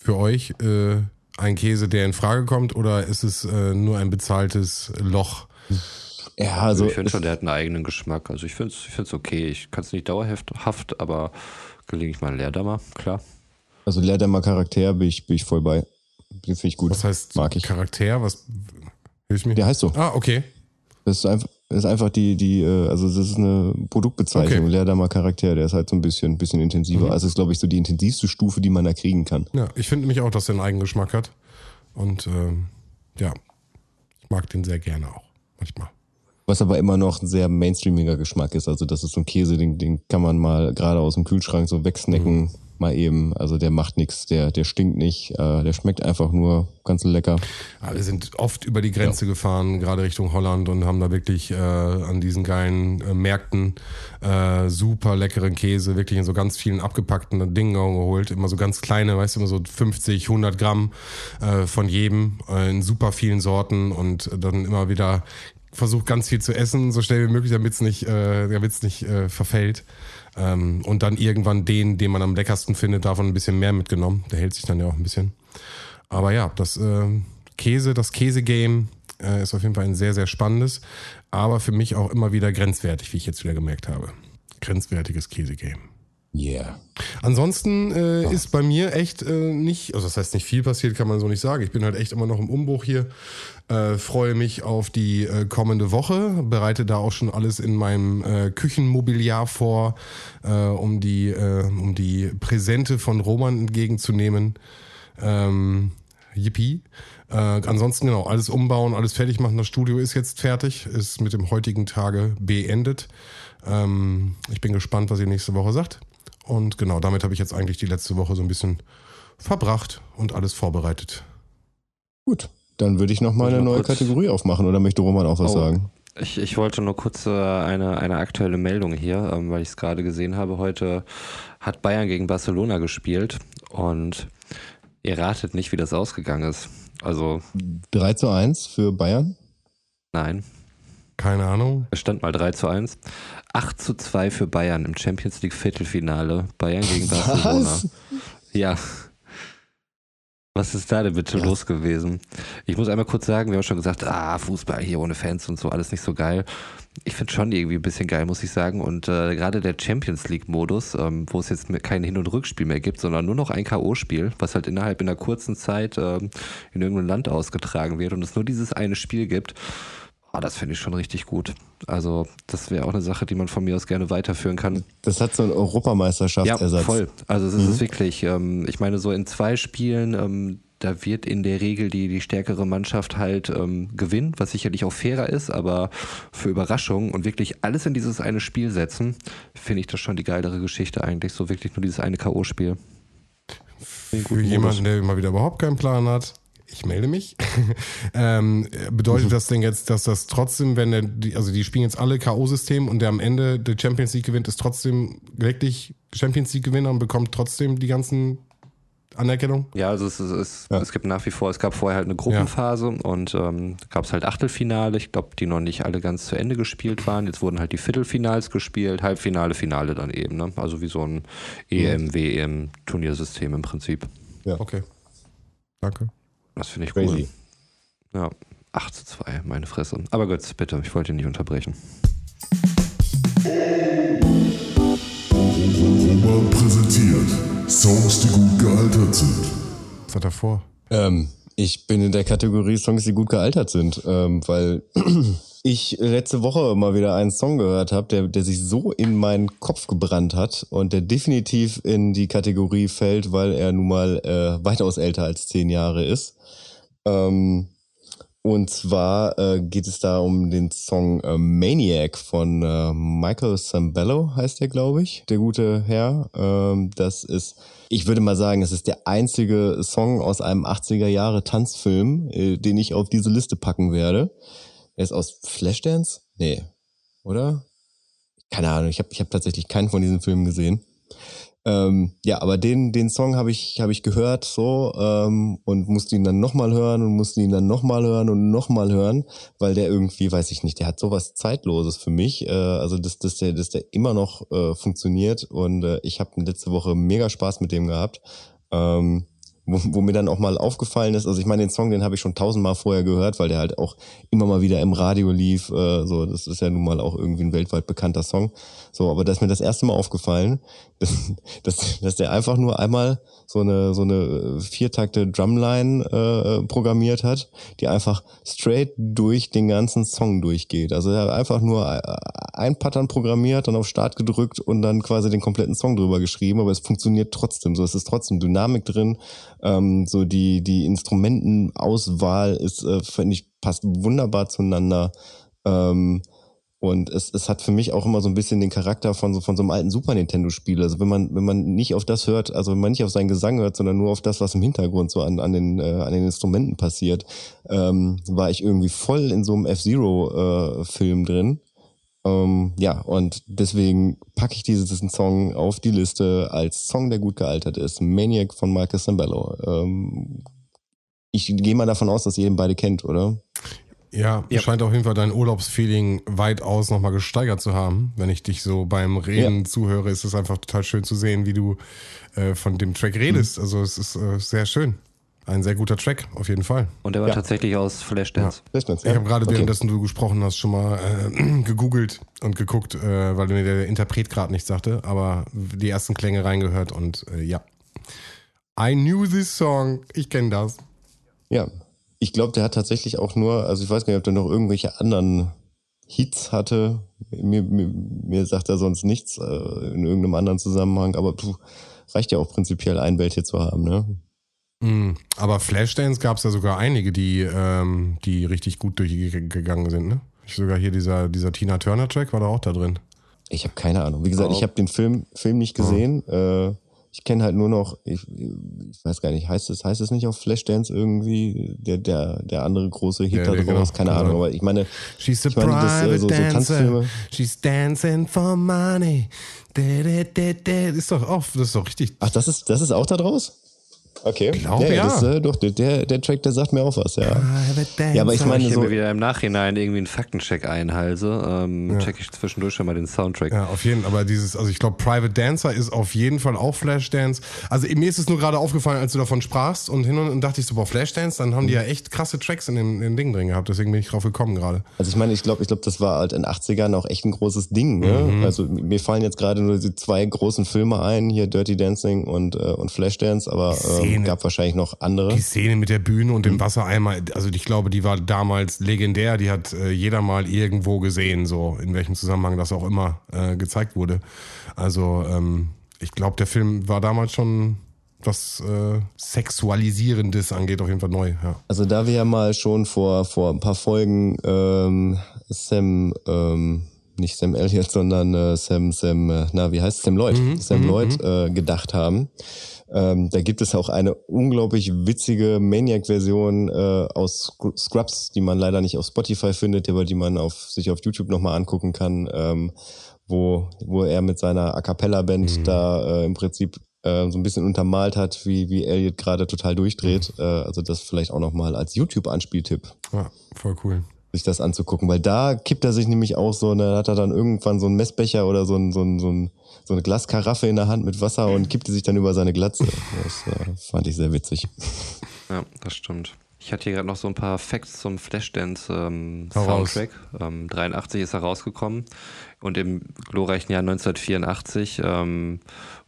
für euch äh, ein Käse, der in Frage kommt, oder ist es äh, nur ein bezahltes Loch? Ja, Also also. ich finde schon, der hat einen eigenen Geschmack. Also ich finde es ich find's okay. Ich kann es nicht dauerhaft, aber gelegentlich mal Leerdammer, klar. Also Leerdammer Charakter bin ich, bin ich voll bei. Finde ich gut. Was heißt Mag ich. Charakter? Was hilf mir? Der heißt so. Ah, okay. Das ist einfach, das ist einfach die, die, äh, also das ist eine Produktbezeichnung. Okay. Leerdammer Charakter, der ist halt so ein bisschen, bisschen intensiver. Mhm. Also ist, glaube ich, so die intensivste Stufe, die man da kriegen kann. Ja, ich finde nämlich auch, dass er einen eigenen Geschmack hat. Und ähm, ja, ich mag den sehr gerne auch. Manchmal. Was aber immer noch ein sehr mainstreamiger Geschmack ist. Also das ist so ein Käse, den, den kann man mal gerade aus dem Kühlschrank so wegsnacken, Mhm. Mal eben. Also der macht nichts, der, der stinkt nicht, äh, der schmeckt einfach nur ganz lecker. Alle sind oft über die Grenze gefahren, gerade Richtung Holland und haben da wirklich äh, an diesen geilen äh, Märkten äh, super leckeren Käse, wirklich in so ganz vielen abgepackten Dingen geholt. Immer so ganz kleine, weißt du, immer so 50, 100 Gramm äh, von jedem äh, in super vielen Sorten und dann immer wieder versucht ganz viel zu essen, so schnell wie möglich, damit es nicht, äh, damit's nicht äh, verfällt. Ähm, und dann irgendwann den, den man am leckersten findet, davon ein bisschen mehr mitgenommen. Der hält sich dann ja auch ein bisschen. Aber ja, das äh, Käse, das Käse-Game äh, ist auf jeden Fall ein sehr, sehr spannendes, aber für mich auch immer wieder grenzwertig, wie ich jetzt wieder gemerkt habe. Grenzwertiges Käse-Game. Yeah. Ansonsten äh, ist bei mir echt äh, nicht, also das heißt nicht viel passiert, kann man so nicht sagen. Ich bin halt echt immer noch im Umbruch hier. Äh, freue mich auf die äh, kommende Woche, bereite da auch schon alles in meinem äh, Küchenmobiliar vor, äh, um die, um die Präsente von Roman entgegenzunehmen. Ähm, yippie. Äh, ansonsten genau, alles umbauen, alles fertig machen. Das Studio ist jetzt fertig, ist mit dem heutigen Tage beendet. Ähm, ich bin gespannt, was ihr nächste Woche sagt. Und genau, damit habe ich jetzt eigentlich die letzte Woche so ein bisschen verbracht und alles vorbereitet. Gut. Dann würde ich noch mal ich eine neue Kategorie aufmachen oder möchte Roman auch was Oh. sagen? Ich, ich wollte nur kurz äh, eine, eine aktuelle Meldung hier, ähm, weil ich es gerade gesehen habe. Heute hat Bayern gegen Barcelona gespielt und ihr ratet nicht, wie das ausgegangen ist. Also 3 zu 1 für Bayern. nein, Keine Ahnung. es stand mal 3 zu 1. 8 zu 2 für Bayern im Champions League Viertelfinale. Bayern gegen Barcelona. Ja. Was ist da denn bitte Ja. los gewesen? Ich muss einmal kurz sagen, wir haben schon gesagt, ah, Fußball hier ohne Fans und so, alles nicht so geil. Ich finde schon irgendwie ein bisschen geil, muss ich sagen. Und äh, gerade der Champions League-Modus, ähm, wo es jetzt kein Hin- und Rückspiel mehr gibt, sondern nur noch ein K.O.-Spiel, was halt innerhalb in einer kurzen Zeit ähm, in irgendeinem Land ausgetragen wird und es nur dieses eine Spiel gibt, ah, das finde ich schon richtig gut. Also, das wäre auch eine Sache, die man von mir aus gerne weiterführen kann. Das hat so einen Europameisterschaftsersatz. Ja, voll. Also es ist wirklich, ähm, ich meine, so in zwei Spielen, ähm, da wird in der Regel die, die stärkere Mannschaft halt ähm, gewinnen, was sicherlich auch fairer ist, aber für Überraschung und wirklich alles in dieses eine Spiel setzen, finde ich das schon die geilere Geschichte eigentlich. So wirklich nur dieses eine K.O.-Spiel. Für jemanden, der mal wieder überhaupt keinen Plan hat, ich melde mich. *laughs* ähm, bedeutet das denn jetzt, dass das trotzdem, wenn der, die, also die spielen jetzt alle K.O.-System und der am Ende der Champions League gewinnt, ist trotzdem wirklich Champions League-Gewinner und bekommt trotzdem die ganzen Anerkennung? Ja, also es, ist, es, Ja. es gibt nach wie vor, es gab vorher halt eine Gruppenphase und ähm, gab es halt Achtelfinale, ich glaube, die noch nicht alle ganz zu Ende gespielt waren. Jetzt wurden halt die Viertelfinals gespielt, Halbfinale, Finale dann eben. Ne? Also wie so ein EM, WM, Turniersystem im Prinzip. Okay. Danke. Das finde ich Crazy. cool. Ja, 8 zu 2, meine Fresse. Aber gut, bitte, ich wollte ihn nicht unterbrechen. Roman präsentiert Songs, die gut gealtert sind. Was hat er vor? Ähm, ich bin in der Kategorie Songs, die gut gealtert sind, ähm, weil ich letzte Woche mal wieder einen Song gehört habe, der, der sich so in meinen Kopf gebrannt hat und der definitiv in die Kategorie fällt, weil er nun mal äh, weitaus älter als zehn Jahre ist. Ähm, und zwar äh, geht es da um den Song äh, Maniac von äh, Michael Sambello, heißt der, glaube ich, der gute Herr. Ähm, das ist, ich würde mal sagen, es ist der einzige Song aus einem 80er Jahre Tanzfilm, äh, den ich auf diese Liste packen werde. Er ist aus Flashdance? Nee, oder? keine Ahnung, ich habe ich hab tatsächlich keinen von diesen Filmen gesehen. Ähm, ja, aber den, den Song habe ich, hab ich gehört so ähm, und musste ihn dann nochmal hören und musste ihn dann nochmal hören und nochmal hören, weil der irgendwie, weiß ich nicht, der hat sowas Zeitloses für mich. Äh, also dass, dass, der, dass der immer noch äh, funktioniert und äh, ich habe letzte Woche mega Spaß mit dem gehabt. Ähm, wo, wo mir dann auch mal aufgefallen ist, also ich meine, den Song, den habe ich schon tausendmal vorher gehört, weil der halt auch immer mal wieder im Radio lief. Äh, so, das ist ja nun mal auch irgendwie ein weltweit bekannter Song. So, aber da ist mir das erste Mal aufgefallen, *laughs* dass, dass, dass der einfach nur einmal so eine so eine viertakte Drumline äh, programmiert hat, die einfach straight durch den ganzen Song durchgeht. Also er hat einfach nur ein Pattern programmiert, dann auf Start gedrückt und dann quasi den kompletten Song drüber geschrieben, aber es funktioniert trotzdem. So es ist trotzdem Dynamik drin. Ähm, so die die Instrumentenauswahl ist, äh, finde ich, passt wunderbar zueinander. Ähm, und es, es hat für mich auch immer so ein bisschen den Charakter von so, von so einem alten Super Nintendo-Spiel. Also wenn man, wenn man nicht auf das hört, also wenn man nicht auf seinen Gesang hört, sondern nur auf das, was im Hintergrund so an, an, den, äh, an den Instrumenten passiert, ähm, war ich irgendwie voll in so einem F-Zero-Film äh, drin. Ähm, ja, und deswegen packe ich diesen Song auf die Liste als Song, der gut gealtert ist. Maniac von Marcus Zambello. Ähm, ich gehe mal davon aus, dass ihr den beide kennt, oder? Ja, ja, scheint auf jeden Fall dein Urlaubsfeeling weitaus nochmal gesteigert zu haben. Wenn ich dich so beim Reden ja. zuhöre, ist es einfach total schön zu sehen, wie du äh, von dem Track redest. Mhm. Also es ist äh, sehr schön. Ein sehr guter Track, auf jeden Fall. Und der war ja. tatsächlich aus Flashdance. Ja. Ich habe gerade okay. währenddessen du gesprochen hast schon mal äh, *clears throat* gegoogelt und geguckt, äh, weil mir der Interpret gerade nichts sagte, aber die ersten Klänge reingehört und äh, ja. I knew this song. Ich kenne das. Ja, ich glaube, der hat tatsächlich auch nur, also ich weiß gar nicht, ob der noch irgendwelche anderen Hits hatte. Mir, mir, mir sagt er sonst nichts äh, in irgendeinem anderen Zusammenhang, aber puh, reicht ja auch prinzipiell ein Welthit zu haben, ne? Mm, aber Flashdance gab es ja sogar einige, die, ähm, die richtig gut durchgegangen sind, ne? Ich sogar hier dieser, dieser Tina Turner Track war da auch da drin. Ich habe keine Ahnung. Wie gesagt, oh. ich habe den Film, Film nicht gesehen. Oh. Äh, ich kenne halt nur noch, ich, ich weiß gar nicht, heißt es, heißt es nicht auf Flashdance irgendwie, der, der, der andere große Hit ja, da draus, genau, keine genau. Ahnung, aber ich meine, She's a ich meine, das, äh, so, so Tanzfilme. She's dancing for money. Da, da, da, da. Ist doch auch, das ist doch richtig. Ach, das ist, das ist auch da draus? Okay. Glaube ja. ja. Das, äh, doch, der, der Track, der sagt mir auch was, ja. Ja, aber ich meine ich so. mir wieder im Nachhinein irgendwie einen Faktencheck einhalse, ähm, ja. check ich zwischendurch schon mal den Soundtrack. Ja, auf jeden Fall. Aber dieses, also ich glaube, Private Dancer ist auf jeden Fall auch Flashdance. Also mir ist es nur gerade aufgefallen, als du davon sprachst und hin und dachte ich so, boah, Flashdance, dann haben die ja echt krasse Tracks in dem, in dem Ding drin gehabt. Deswegen bin ich drauf gekommen gerade. Also ich meine, ich glaube, ich glaube, das war halt in den 80ern auch echt ein großes Ding. Ne? Mhm. Also mir fallen jetzt gerade nur die zwei großen Filme ein, hier Dirty Dancing und, äh, und Flashdance, aber ähm, gab wahrscheinlich noch noch andere. Die Szene mit der Bühne und dem mhm. Wassereimer, also ich glaube, die war damals legendär. Die hat äh, jeder mal irgendwo gesehen, so in welchem Zusammenhang das auch immer äh, gezeigt wurde. Also ähm, ich glaube, der Film war damals schon was äh, Sexualisierendes angeht, auf jeden Fall neu. Ja. Also da wir ja mal schon vor, vor ein paar Folgen ähm, Sam, ähm, nicht Sam Elliott, sondern äh, Sam, Sam, äh, na, wie heißt Sam Lloyd, mhm, Sam mhm, Lloyd mhm. äh, gedacht haben, ähm, da gibt es auch eine unglaublich witzige Maniac-Version äh, aus Scrubs, die man leider nicht auf Spotify findet, aber die man auf, sich auf YouTube nochmal angucken kann, ähm, wo, wo er mit seiner A Cappella-Band mhm. da äh, im Prinzip äh, so ein bisschen untermalt hat, wie, wie Elliot gerade total durchdreht. Mhm. Äh, also das vielleicht auch nochmal als YouTube-Anspieltipp. Ja, voll cool sich das anzugucken, weil da kippt er sich nämlich auch so, ne, hat er dann irgendwann so einen Messbecher oder so, ein, so, ein, so, ein, so eine Glaskaraffe in der Hand mit Wasser und kippte sich dann über seine Glatze. Das äh, fand ich sehr witzig. Ja, das stimmt. Ich hatte hier gerade noch so ein paar Facts zum Flashdance ähm, Soundtrack. Ähm, 83 ist er rausgekommen und im glorreichen Jahr 1984 ähm,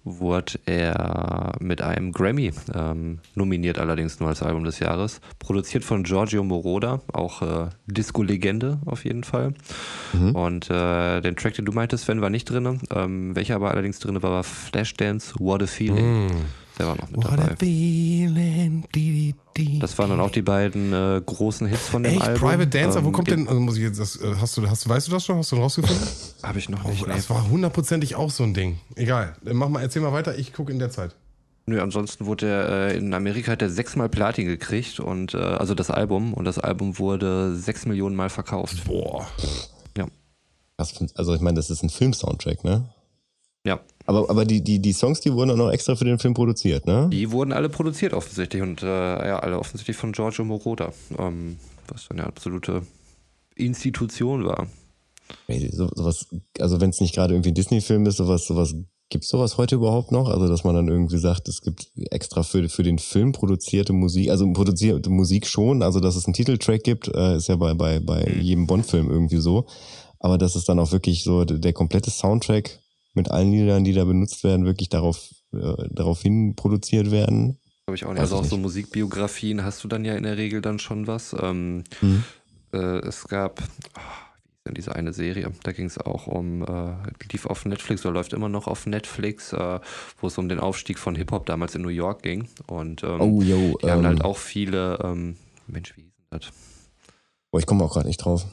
wurde er mit einem Grammy ähm, nominiert, allerdings nur als Album des Jahres. Produziert von Giorgio Moroder, auch äh, Disco-Legende auf jeden Fall. Mhm. Und äh, den Track, den du meintest, Sven, war nicht drin. Ähm, welcher aber allerdings drin war, war Flashdance What a Feeling. Mhm. Der war noch mit What dabei. Das waren dann auch die beiden äh, großen Hits von dem Echt? Album. Private Dancer, ähm, wo kommt denn, also muss ich jetzt, das, äh, hast du, hast, weißt du das schon? Hast du rausgefunden? *laughs* Habe ich noch nicht. Oh, das war hundertprozentig auch so ein Ding. Egal. Mach mal, erzähl mal weiter, ich gucke in der Zeit. Nö, ansonsten wurde er äh, in Amerika hat er sechsmal Platin gekriegt und äh, also das Album und das Album wurde sechs Millionen Mal verkauft. Boah. Ja. Also ich meine, das ist ein Film-Soundtrack, ne? Ja, Aber, aber die, die, die Songs, die wurden auch noch extra für den Film produziert, ne? die wurden alle produziert offensichtlich und äh, ja, alle offensichtlich von Giorgio Moroder, ähm, was dann eine absolute Institution war. Ey, so, sowas, also wenn es nicht gerade irgendwie ein Disney-Film ist, sowas, sowas, gibt's sowas heute überhaupt noch? Also, dass man dann irgendwie sagt, es gibt extra für, für den Film produzierte Musik, also produzierte Musik schon, also dass es einen Titeltrack gibt, äh, ist ja bei, bei, bei jedem Bond-Film irgendwie so. Aber dass es dann auch wirklich so der, der komplette Soundtrack mit allen Liedern, die da benutzt werden, wirklich darauf, äh, darauf hin produziert werden. Glaube ich auch nicht. Weiß Also auch so nicht. Musikbiografien hast du dann ja in der Regel dann schon was. Ähm, Mhm. äh, es gab, ah, wie ist denn diese eine Serie? Da ging es auch um, äh, lief auf Netflix oder läuft immer noch auf Netflix, äh, wo es um den Aufstieg von Hip-Hop damals in New York ging. Und ähm, Oh, yo, die haben ähm, halt auch viele, ähm, Mensch, wie hieß denn das? Boah, ich komme auch gerade nicht drauf.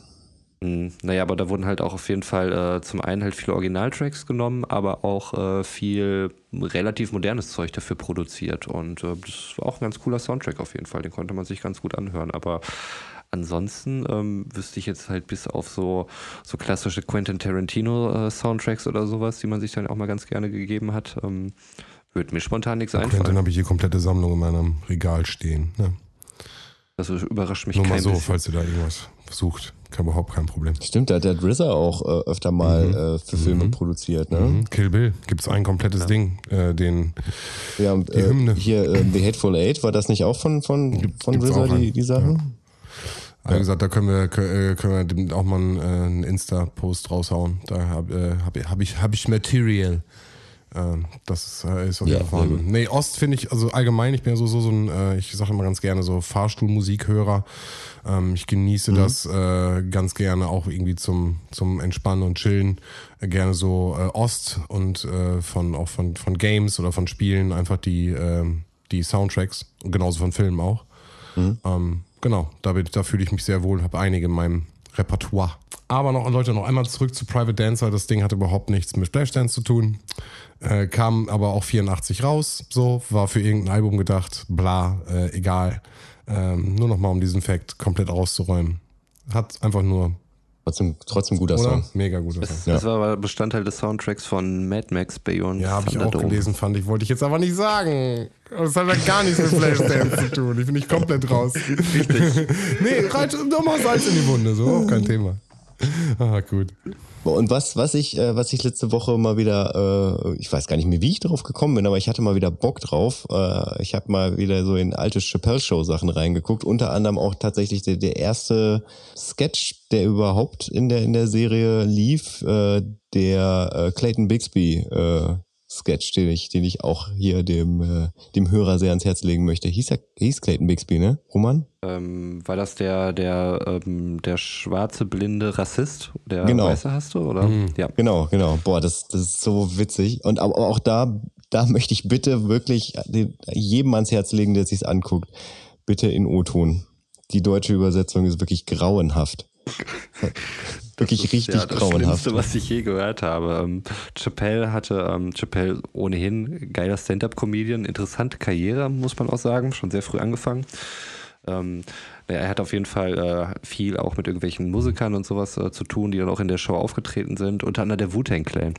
Hm, Naja, aber da wurden halt auch auf jeden Fall äh, zum einen halt viele Originaltracks genommen, aber auch äh, viel relativ modernes Zeug dafür produziert. Und äh, das war auch ein ganz cooler Soundtrack auf jeden Fall. Den konnte man sich ganz gut anhören. Aber ansonsten ähm, wüsste ich jetzt halt bis auf so, so klassische Quentin Tarantino äh, Soundtracks oder sowas, die man sich dann auch mal ganz gerne gegeben hat, ähm, würde mir spontan nichts Quentin einfallen. habe ich die komplette Sammlung in meinem Regal stehen. Ne? Das überrascht mich Nur mal so, bisschen. falls ihr da irgendwas sucht. Kein, überhaupt kein Problem. Stimmt, da hat der RZA auch äh, öfter mal äh, für Filme produziert, ne? Mhm. Kill Bill gibt's ein komplettes Ding, äh, den Ja, und, Die äh, Hymne. hier äh, The Hateful Eight, war das nicht auch von, von, von gibt's RZA, auch die, einen, die Sache? Wie gesagt, da können wir, äh, können wir auch mal einen, äh, einen Insta-Post raushauen. Da habe äh, hab, hab ich, hab ich Material. Ähm, das ist, äh, auf Ja, jeden Fall vorhanden. Nee, Ost finde ich, also allgemein, ich bin ja so, so, so ein, äh, ich sage immer ganz gerne so Fahrstuhlmusikhörer. Ähm, ich genieße das äh, ganz gerne auch irgendwie zum, zum Entspannen und Chillen. Äh, gerne so äh, Ost und äh, von auch von, von Games oder von Spielen einfach die, ähm, die Soundtracks und genauso von Filmen auch. Ähm, genau, da, bin, da fühle ich mich sehr wohl, habe einige in meinem Repertoire. Aber noch, Leute, noch einmal zurück zu Private Dancer. Das Ding hatte überhaupt nichts mit Flashdance zu tun. Äh, kam aber auch 84 raus, so, war für irgendein Album gedacht, bla, äh, egal. Ähm, nur noch mal um diesen Fact komplett auszuräumen. Hat einfach nur, Trotzdem, trotzdem guter oder? Song. Mega guter Song. Das, das war aber Bestandteil des Soundtracks von Mad Max Beyond Ja, habe ich auch gelesen, fand ich. Wollte ich jetzt aber nicht sagen. Das hat ja gar nichts mit Flashdance zu tun. Ich bin nicht komplett raus. Richtig. *laughs* nee, reit doch mal Salz in die Wunde, so, auch kein Thema. *laughs* Ah, gut. Und was, was ich, äh, was ich letzte Woche mal wieder, äh, ich weiß gar nicht mehr, wie ich drauf gekommen bin, aber ich hatte mal wieder Bock drauf. Äh, ich habe mal wieder so in alte Chappelle Show Sachen reingeguckt, unter anderem auch tatsächlich der, der erste Sketch, der überhaupt in der in der Serie lief, der Clayton Bixby Sketch, den ich, den ich auch hier dem äh, dem Hörer sehr ans Herz legen möchte. Hieß er, hieß Clayton Bixby, ne? Roman? Ähm, war das der, der, ähm, der schwarze blinde Rassist? Der Genau. weiße hast du, oder? Ja. Genau, genau. Boah, das, das ist so witzig. Und aber auch da, da möchte ich bitte wirklich jedem ans Herz legen, der sich's anguckt. Bitte in O-Ton. Die deutsche Übersetzung ist wirklich grauenhaft. *laughs* wirklich Das ist richtig ja das grauenhaft. Schlimmste, was ich je gehört habe. Ähm, Chappelle hatte, ähm, Chappelle ohnehin geiler Stand-Up-Comedian, interessante Karriere, muss man auch sagen, schon sehr früh angefangen. Ähm, naja, er hat auf jeden Fall äh, viel auch mit irgendwelchen Musikern und sowas äh, zu tun, die dann auch in der Show aufgetreten sind, unter anderem der Wu-Tang Clan.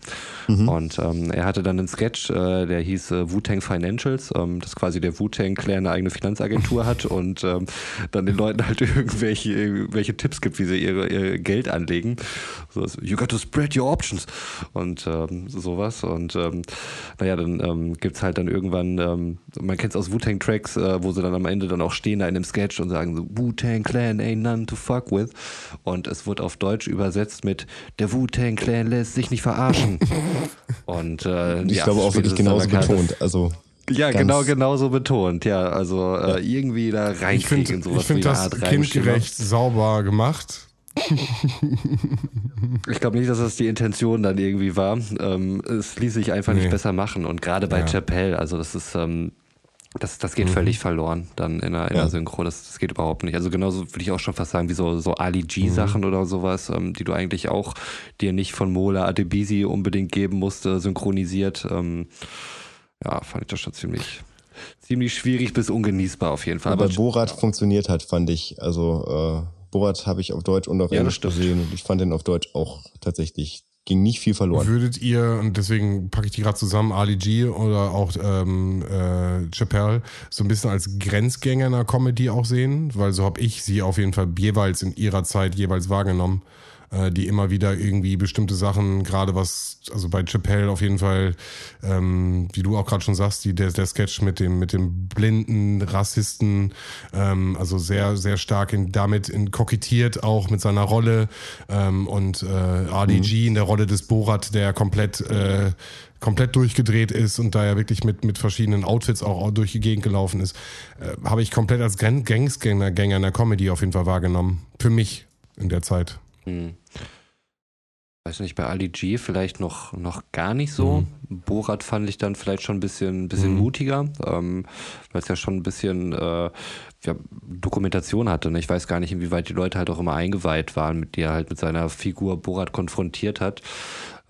Und ähm, er hatte dann einen Sketch, äh, der hieß äh, Wu-Tang Financials, ähm, dass quasi der Wu-Tang Clan eine eigene Finanzagentur hat *laughs* und ähm, dann den Leuten halt *laughs* irgendwelche, irgendwelche Tipps gibt, wie sie ihre, ihr Geld anlegen. So, was, you got to spread your options und ähm, sowas. Und ähm, naja, dann ähm, gibt's halt dann irgendwann, ähm, man kennt es aus Wu-Tang-Tracks, äh, wo sie dann am Ende dann auch stehen da in dem Sketch und sagen so, Wu-Tang Clan ain't none to fuck with. Und es wird auf Deutsch übersetzt mit Der Wu-Tang Clan lässt sich nicht verarschen. *laughs* und äh, ich ja, glaube auch wirklich genauso betont. Also Ja, ganz- genau, genauso betont. Ja, also äh, irgendwie da reinkriegen finde in sowas ich find wie eine das Art kindgerecht sauber gemacht. *laughs* Ich glaube nicht, dass das die Intention dann irgendwie war. Ähm, es ließ sich einfach nicht besser machen. Und gerade bei Ja. Chappelle, also das ist, ähm, das, das geht völlig verloren dann in der, in Ja. der Synchro. Das, das geht überhaupt nicht. Also genauso würde ich auch schon fast sagen, wie so, so Ali G-Sachen oder sowas, ähm, die du eigentlich auch dir nicht von Mola Adebisi unbedingt geben musste, synchronisiert. Ähm, ja, fand ich das schon ziemlich, ziemlich schwierig bis ungenießbar auf jeden Fall. aber Aber Borat funktioniert hat, fand ich. Also Borat habe ich auf Deutsch und auf Ja, Englisch gesehen und ich fand den auf Deutsch auch tatsächlich, ging nicht viel verloren. Würdet ihr, und deswegen packe ich die gerade zusammen, Ali G oder auch ähm, äh, Chappelle, so ein bisschen als Grenzgänger in der Comedy auch sehen? Weil so habe ich sie auf jeden Fall jeweils in ihrer Zeit jeweils wahrgenommen, äh, die immer wieder irgendwie bestimmte Sachen, gerade was, also bei Chappelle auf jeden Fall, ähm, wie du auch gerade schon sagst, die, der, der Sketch mit dem, mit dem blinden Rassisten, ähm, also sehr, sehr stark in, damit in, kokettiert, auch mit seiner Rolle ähm, und äh, RDG in der Rolle des Borat, der komplett äh, komplett durchgedreht ist und da er wirklich mit, mit verschiedenen Outfits auch, durch die Gegend gelaufen ist, äh, habe ich komplett als Gang- Gangsgänger Gänger in der Comedy auf jeden Fall wahrgenommen. Für mich in der Zeit. Hm. Weiß nicht, bei Ali G vielleicht noch, noch gar nicht so. Borat fand ich dann vielleicht schon ein bisschen, bisschen Mhm. mutiger, ähm, weil es ja schon ein bisschen äh, ja, Dokumentation hatte. Ne? Ich weiß gar nicht, inwieweit die Leute halt auch immer eingeweiht waren, mit die er halt mit seiner Figur Borat konfrontiert hat.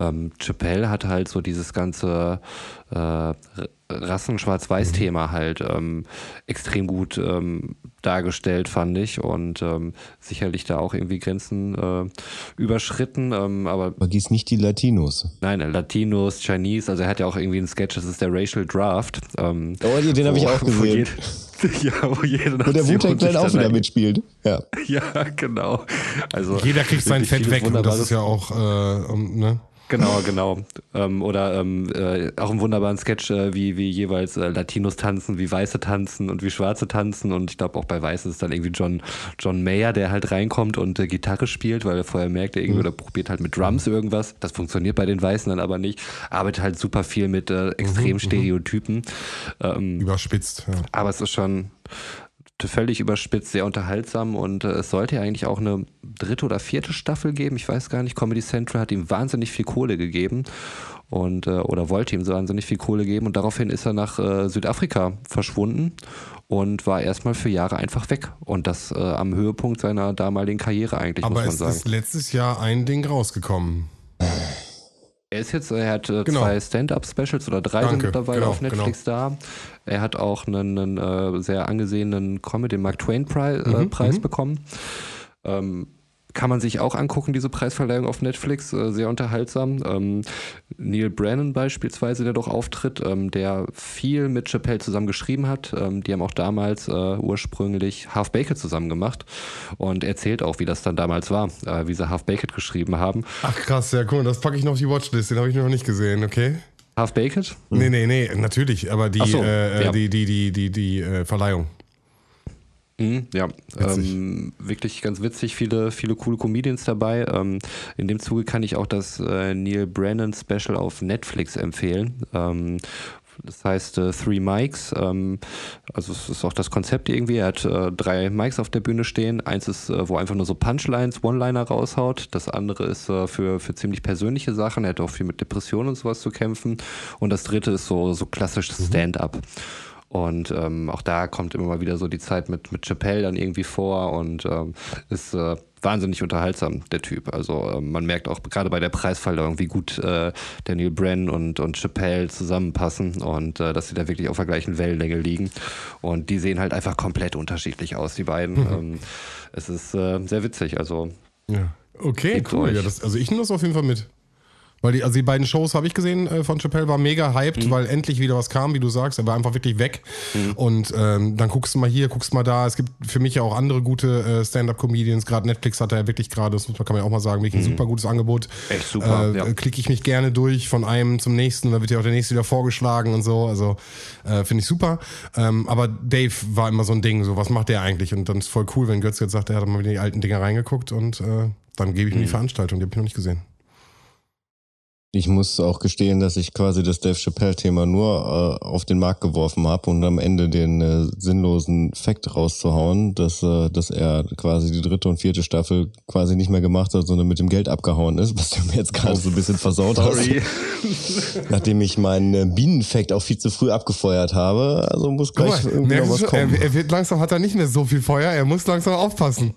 Ähm, Chappelle hat halt so dieses ganze äh, Rassen-Schwarz-Weiß-Thema halt ähm, extrem gut ähm, dargestellt, fand ich. Und ähm, sicherlich da auch irgendwie Grenzen äh, überschritten. Ähm, aber Vergiss nicht die Latinos. nein, Latinos, Chinese, also er hat ja auch irgendwie einen Sketch, das ist der Racial Draft. Ähm, Oh, den habe ich auch *laughs* gesehen. *laughs* ja, wo jede Wo der Wu-Tang Clan auch wieder mitspielt. Ja. *laughs* Ja, genau. Also Jeder kriegt sein Fett weg und das ist ja auch, äh, ne? Genau, genau. Ähm, oder ähm, äh, auch einen wunderbaren Sketch, äh, wie, wie jeweils äh, Latinos tanzen, wie Weiße tanzen und wie Schwarze tanzen. Und ich glaube auch bei Weißen ist dann irgendwie John, John Mayer, der halt reinkommt und äh, Gitarre spielt, weil er vorher merkt, er irgendwie oder probiert halt mit Drums irgendwas. Das funktioniert bei den Weißen dann aber nicht. Arbeitet halt super viel mit äh, extremen Stereotypen. Ähm, Überspitzt. Ja. aber es ist schon völlig überspitzt, sehr unterhaltsam und äh, es sollte ja eigentlich auch eine dritte oder vierte Staffel geben. Ich weiß gar nicht. Comedy Central hat ihm wahnsinnig viel Kohle gegeben und äh, oder wollte ihm so wahnsinnig viel Kohle geben und daraufhin ist er nach äh, Südafrika verschwunden und war erstmal für Jahre einfach weg und das äh, am Höhepunkt seiner damaligen Karriere eigentlich Aber muss man es sagen. ist letztes Jahr ein Ding rausgekommen. Er ist jetzt, er hat äh, Genau. zwei Stand-Up-Specials oder drei sind Danke, mittlerweile genau, auf Netflix da. Er hat auch einen, einen äh, sehr angesehenen Comedy, den Mark Twain Preis, äh, Mhm, Preis mhm. bekommen. Ähm, kann man sich auch angucken, diese Preisverleihung auf Netflix, äh, sehr unterhaltsam. Ähm, Neil Brennan beispielsweise, der doch auftritt, ähm, der viel mit Chappelle zusammen geschrieben hat. Ähm, die haben auch damals äh, ursprünglich Half Baked zusammen gemacht und erzählt auch, wie das dann damals war, äh, wie sie Half Baked geschrieben haben. Ach krass, ja, mal, das packe ich noch auf die Watchlist, den habe ich noch nicht gesehen, okay? Half Baked? Nee, nee, nee, natürlich, aber die, so, äh, ja. die, die, die, die, die äh, Verleihung. Mhm, ja, ähm, wirklich ganz witzig, viele, viele coole Comedians dabei. Ähm, in dem Zuge kann ich auch das äh, Neil Brennan Special auf Netflix empfehlen. Ähm, das heißt äh, Three Mics. Ähm, also es ist auch das Konzept irgendwie. Er hat äh, drei Mics auf der Bühne stehen. Eins ist, äh, wo einfach nur so Punchlines, One-Liner raushaut. Das andere ist äh, für, für ziemlich persönliche Sachen. Er hat auch viel mit Depressionen und sowas zu kämpfen. Und das dritte ist so, so klassisch Stand-up. Und ähm, auch da kommt immer mal wieder so die Zeit mit, mit Chappelle dann irgendwie vor und ähm, ist äh, wahnsinnig unterhaltsam, der Typ. Also ähm, man merkt auch gerade bei der Preisverleihung, wie gut äh, Daniel Brenn und, und Chappelle zusammenpassen und äh, dass sie da wirklich auf der gleichen Wellenlänge liegen. Und die sehen halt einfach komplett unterschiedlich aus, die beiden. ähm, es ist äh, sehr witzig. Also Ja. Okay, cool. Ja, das, also ich nehme das auf jeden Fall mit. Weil die, also die beiden Shows habe ich gesehen äh, von Chappelle, war mega hyped, Mhm. weil endlich wieder was kam, wie du sagst. Er war einfach wirklich weg. Und ähm, dann guckst du mal hier, guckst mal da. Es gibt für mich ja auch andere gute äh, Stand-Up-Comedians. Gerade Netflix hat er ja wirklich gerade, das muss man, kann man ja auch mal sagen, wirklich ein super gutes Angebot. Mhm. Echt super, Äh, ja. Klicke ich mich gerne durch von einem zum nächsten. Da wird ja auch der nächste wieder vorgeschlagen und so. Also äh, finde ich super. Ähm, aber Dave war immer so ein Ding. So, was macht der eigentlich? Und dann ist voll cool, wenn Götz jetzt sagt, er hat mal wieder die alten Dinger reingeguckt und äh, dann gebe ich Mhm. mir die Veranstaltung. Die habe ich noch nicht gesehen. Ich muss auch gestehen, dass ich quasi das Dave Chappelle-Thema nur äh, auf den Markt geworfen habe und am Ende den äh, sinnlosen Fakt rauszuhauen, dass, äh, dass er quasi die dritte und vierte Staffel quasi nicht mehr gemacht hat, sondern mit dem Geld abgehauen ist, was du mir jetzt gerade so ein bisschen versaut sorry. hast. *laughs* Nachdem ich meinen äh, Bienenfakt auch viel zu früh abgefeuert habe. Also muss gleich mal, irgendwie noch merkst was kommen. er, er wird langsam, hat er nicht mehr so viel Feuer, er muss langsam aufpassen.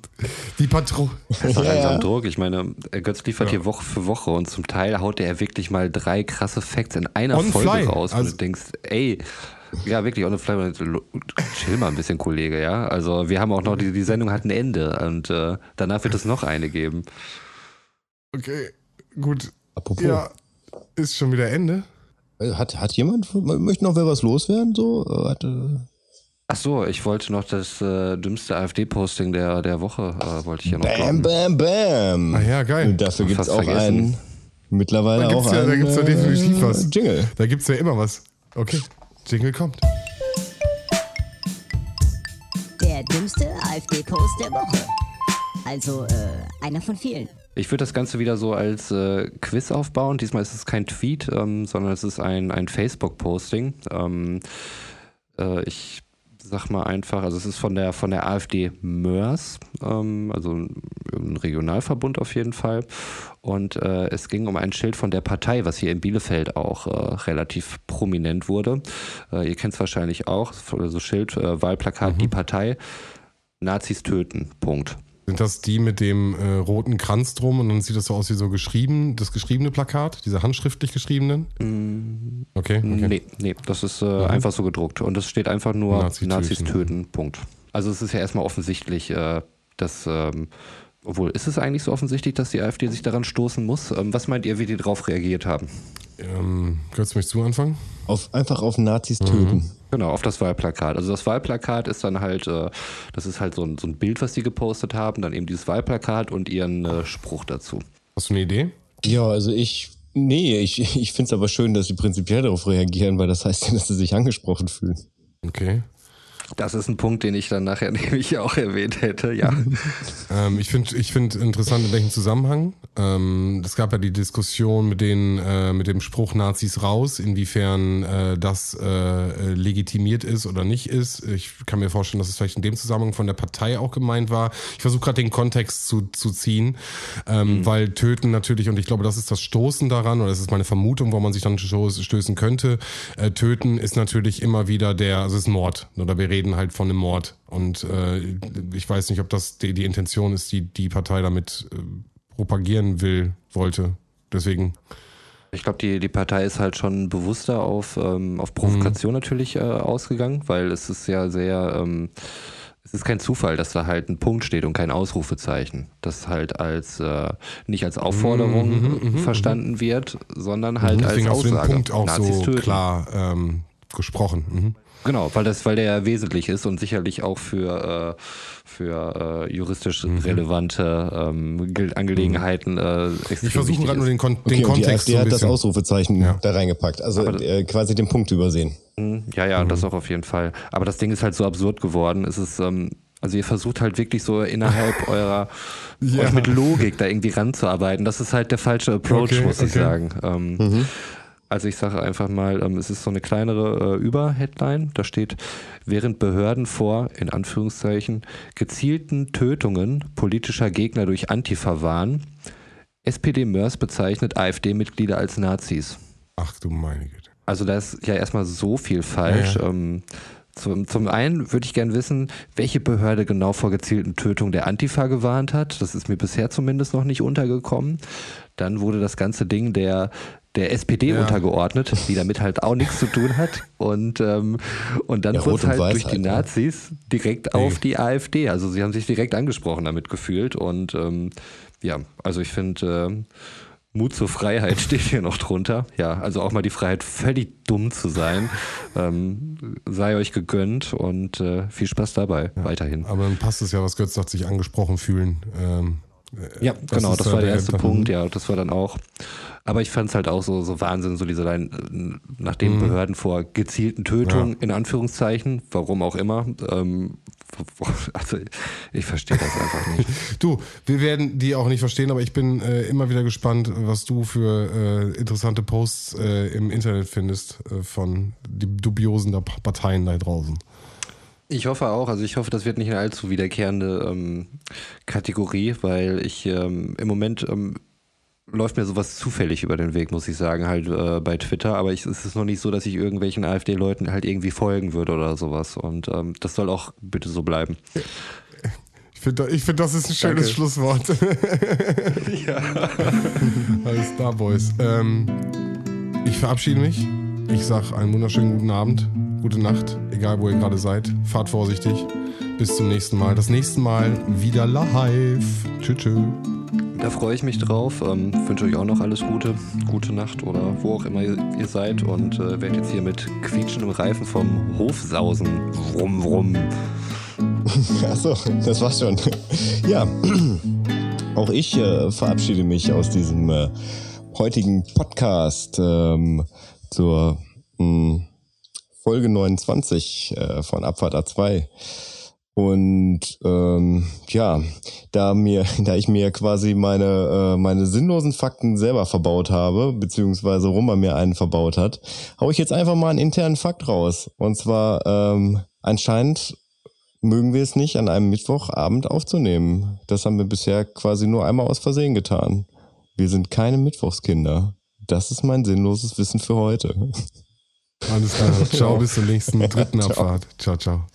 Die Patrouille. Das ist Ja, langsam ja. Druck. Ich meine, Götz liefert hier Woche für Woche und zum Teil haut er wirklich mal drei krasse Facts in einer On Folge fly. raus, wo Also- du denkst, ey, Ja, wirklich, ohne vielleicht chill mal ein bisschen, Kollege, ja. Also wir haben auch noch, die, die Sendung hat ein Ende und äh, danach wird es noch eine geben. Okay, gut. Apropos. Ja, ist schon wieder Ende. Äh, Hat, hat jemand, möchte noch wer was loswerden? So? Äh, Hat, äh, Ach so, ich wollte noch das äh, dümmste AfD-Posting der, der Woche, äh, wollte ich ja noch bam, droppen. bam, bam. Ah ja, geil. Und dafür gibt es Fast auch vergessen. einen, mittlerweile Da gibt's auch ja- da einen gibt's ja definitiv was. Jingle. Da gibt's ja immer was. Okay, Jingle kommt. Der dümmste AfD-Post der Woche. Also, äh, einer von vielen. Ich würde das Ganze wieder so als äh, Quiz aufbauen. Diesmal ist es kein Tweet, ähm, sondern es ist ein, ein Facebook-Posting. Ähm, äh, ich sag mal einfach, also es ist von der von der AfD Mörs, ähm, also ein Regionalverbund auf jeden Fall. Und äh, es ging um ein Schild von der Partei, was hier in Bielefeld auch äh, relativ prominent wurde. Äh, ihr kennt es wahrscheinlich auch, so Schild, äh, Wahlplakat, die Partei, Nazis töten, Punkt. Sind das die mit dem äh, roten Kranz drum und dann sieht das so aus wie so geschrieben, das geschriebene Plakat, diese handschriftlich geschriebenen? Okay, okay. Nee, nee, das ist äh, einfach so gedruckt. Und es steht einfach nur Nazi Nazis töten. töten. Punkt. Also es ist ja erstmal offensichtlich, äh, dass, ähm, obwohl ist es eigentlich so offensichtlich, dass die AfD sich daran stoßen muss? Ähm, was meint ihr, wie die darauf reagiert haben? Ähm, möchtest du anfangen? Auf, einfach auf Nazis Mhm. töten. Genau, auf das Wahlplakat. Also das Wahlplakat ist dann halt, äh, das ist halt so ein, so ein Bild, was die gepostet haben, dann eben dieses Wahlplakat und ihren äh, Spruch dazu. Hast du eine Idee? Ja, also ich, nee, ich, ich finde es aber schön, dass sie prinzipiell darauf reagieren, weil das heißt ja, dass sie sich angesprochen fühlen. Okay. Das ist ein Punkt, den ich dann nachher *laughs* nämlich auch erwähnt hätte, ja. *laughs* Ähm, ich finde ich find interessant, in welchem Zusammenhang. Ähm, es gab ja die Diskussion mit, den, äh, mit dem Spruch Nazis raus, inwiefern äh, das äh, legitimiert ist oder nicht ist. Ich kann mir vorstellen, dass es vielleicht in dem Zusammenhang von der Partei auch gemeint war. Ich versuche gerade den Kontext zu, zu ziehen, ähm, weil Töten natürlich, und ich glaube, das ist das Stoßen daran, oder das ist meine Vermutung, wo man sich dann stoß- stößen könnte. Äh, Töten ist natürlich immer wieder der, also es ist Mord, oder wir reden halt von einem Mord. Und äh, ich weiß nicht, ob das die, die Intention ist, die die Partei damit äh, propagieren will, wollte. Deswegen, Ich glaube, die, die Partei ist halt schon bewusster auf, ähm, auf Provokation natürlich äh, ausgegangen, weil es ist ja sehr, ähm, es ist kein Zufall, dass da halt ein Punkt steht und kein Ausrufezeichen. Das halt als äh, nicht als Aufforderung verstanden wird, sondern halt als deswegen hast du den Aussage. Punkt auch Nazis so töten. klar ähm, gesprochen. Mhm. Genau, weil das, weil der ja wesentlich ist und sicherlich auch für, äh, für äh, juristisch relevante ähm, Gel- Angelegenheiten äh, extrem Ich versuche gerade nur den, Kon Okay, den Kontext AfD so ein hat das. Ausrufezeichen Ja. da reingepackt. Also Aber- äh, quasi den Punkt übersehen. Mhm, Ja, ja, das auch auf jeden Fall. Aber das Ding ist halt so absurd geworden. Es ist, ähm, also ihr versucht halt wirklich so innerhalb *laughs* eurer Ja. euch mit Logik da irgendwie ranzuarbeiten. Das ist halt der falsche Approach, Okay, muss ich okay. sagen. Ähm, Also ich sage einfach mal, ähm, es ist so eine kleinere äh, Überheadline. Da steht, während Behörden vor, in Anführungszeichen, gezielten Tötungen politischer Gegner durch Antifa warnen, SPD Mörs bezeichnet AfD-Mitglieder als Nazis. Ach du meine Güte. Also da ist ja erstmal so viel falsch. Ja, ja. Ähm, zum, zum einen würde ich gern wissen, welche Behörde genau vor gezielten Tötungen der Antifa gewarnt hat. Das ist mir bisher zumindest noch nicht untergekommen. Dann wurde das ganze Ding der der SPD Ja. untergeordnet, die damit halt auch nichts zu tun hat. Und, ähm, und dann Ja, wurde es halt durch die halt, ne? Nazis direkt auf die AfD. Also sie haben sich direkt angesprochen damit gefühlt. Und ähm, ja, also ich finde, ähm, Mut zur Freiheit *laughs* steht hier noch drunter. Ja, also auch mal die Freiheit, völlig dumm zu sein. Ähm, sei euch gegönnt und äh, viel Spaß dabei weiterhin. Aber dann passt es ja, was Götz sagt, sich angesprochen fühlen. Ähm, Ja, das genau, das war der erste. Punkt, ja, das war dann auch. Aber ich fand es halt auch so, so Wahnsinn, so diese Lein, äh, nachdem Behörden vor gezielten Tötungen, Ja. in Anführungszeichen, warum auch immer, ähm, also ich verstehe das einfach nicht. *laughs* Du, wir werden die auch nicht verstehen, aber ich bin äh, immer wieder gespannt, was du für äh, interessante Posts äh, im Internet findest äh, von die dubiosen Parteien da draußen. Ich hoffe auch, also ich hoffe, das wird nicht eine allzu wiederkehrende ähm, Kategorie, weil ich ähm, im Moment ähm, läuft mir sowas zufällig über den Weg, muss ich sagen, halt äh, bei Twitter, aber ich, es ist noch nicht so, dass ich irgendwelchen AfD-Leuten halt irgendwie folgen würde oder sowas und ähm, das soll auch bitte so bleiben. Ich finde, ich find, das ist ein schönes Danke. Schlusswort. *laughs* Ja. Alles klar, Boys. Ähm, ich verabschiede mich. Ich sage einen wunderschönen guten Abend. Gute Nacht, egal wo ihr gerade seid. Fahrt vorsichtig. Bis zum nächsten Mal. Das nächste Mal wieder live. Tschüss. tschüss. Da freue ich mich drauf. Ähm, wünsche euch auch noch alles Gute. Gute Nacht oder wo auch immer ihr, seid. Und äh, werde jetzt hier mit quietschendem Reifen vom Hof sausen. Wrum, wrum. *laughs* Achso, das war's schon. Ja, *clears throat* auch ich äh, verabschiede mich aus diesem äh, heutigen Podcast ähm, zur mh, Folge 29 äh, von Abfahrt A2. Und ähm, ja, da mir, *laughs* da ich mir quasi meine äh, meine sinnlosen Fakten selber verbaut habe, beziehungsweise Roma mir einen verbaut hat, hau ich jetzt einfach mal einen internen Fakt raus. Und zwar ähm, anscheinend mögen wir es nicht, an einem Mittwochabend aufzunehmen. Das haben wir bisher quasi nur einmal aus Versehen getan. Wir sind keine Mittwochskinder. Das ist mein sinnloses Wissen für heute. *laughs* Alles klar. Ciao, *laughs* bis zur nächsten dritten Abfahrt. Ciao, ciao.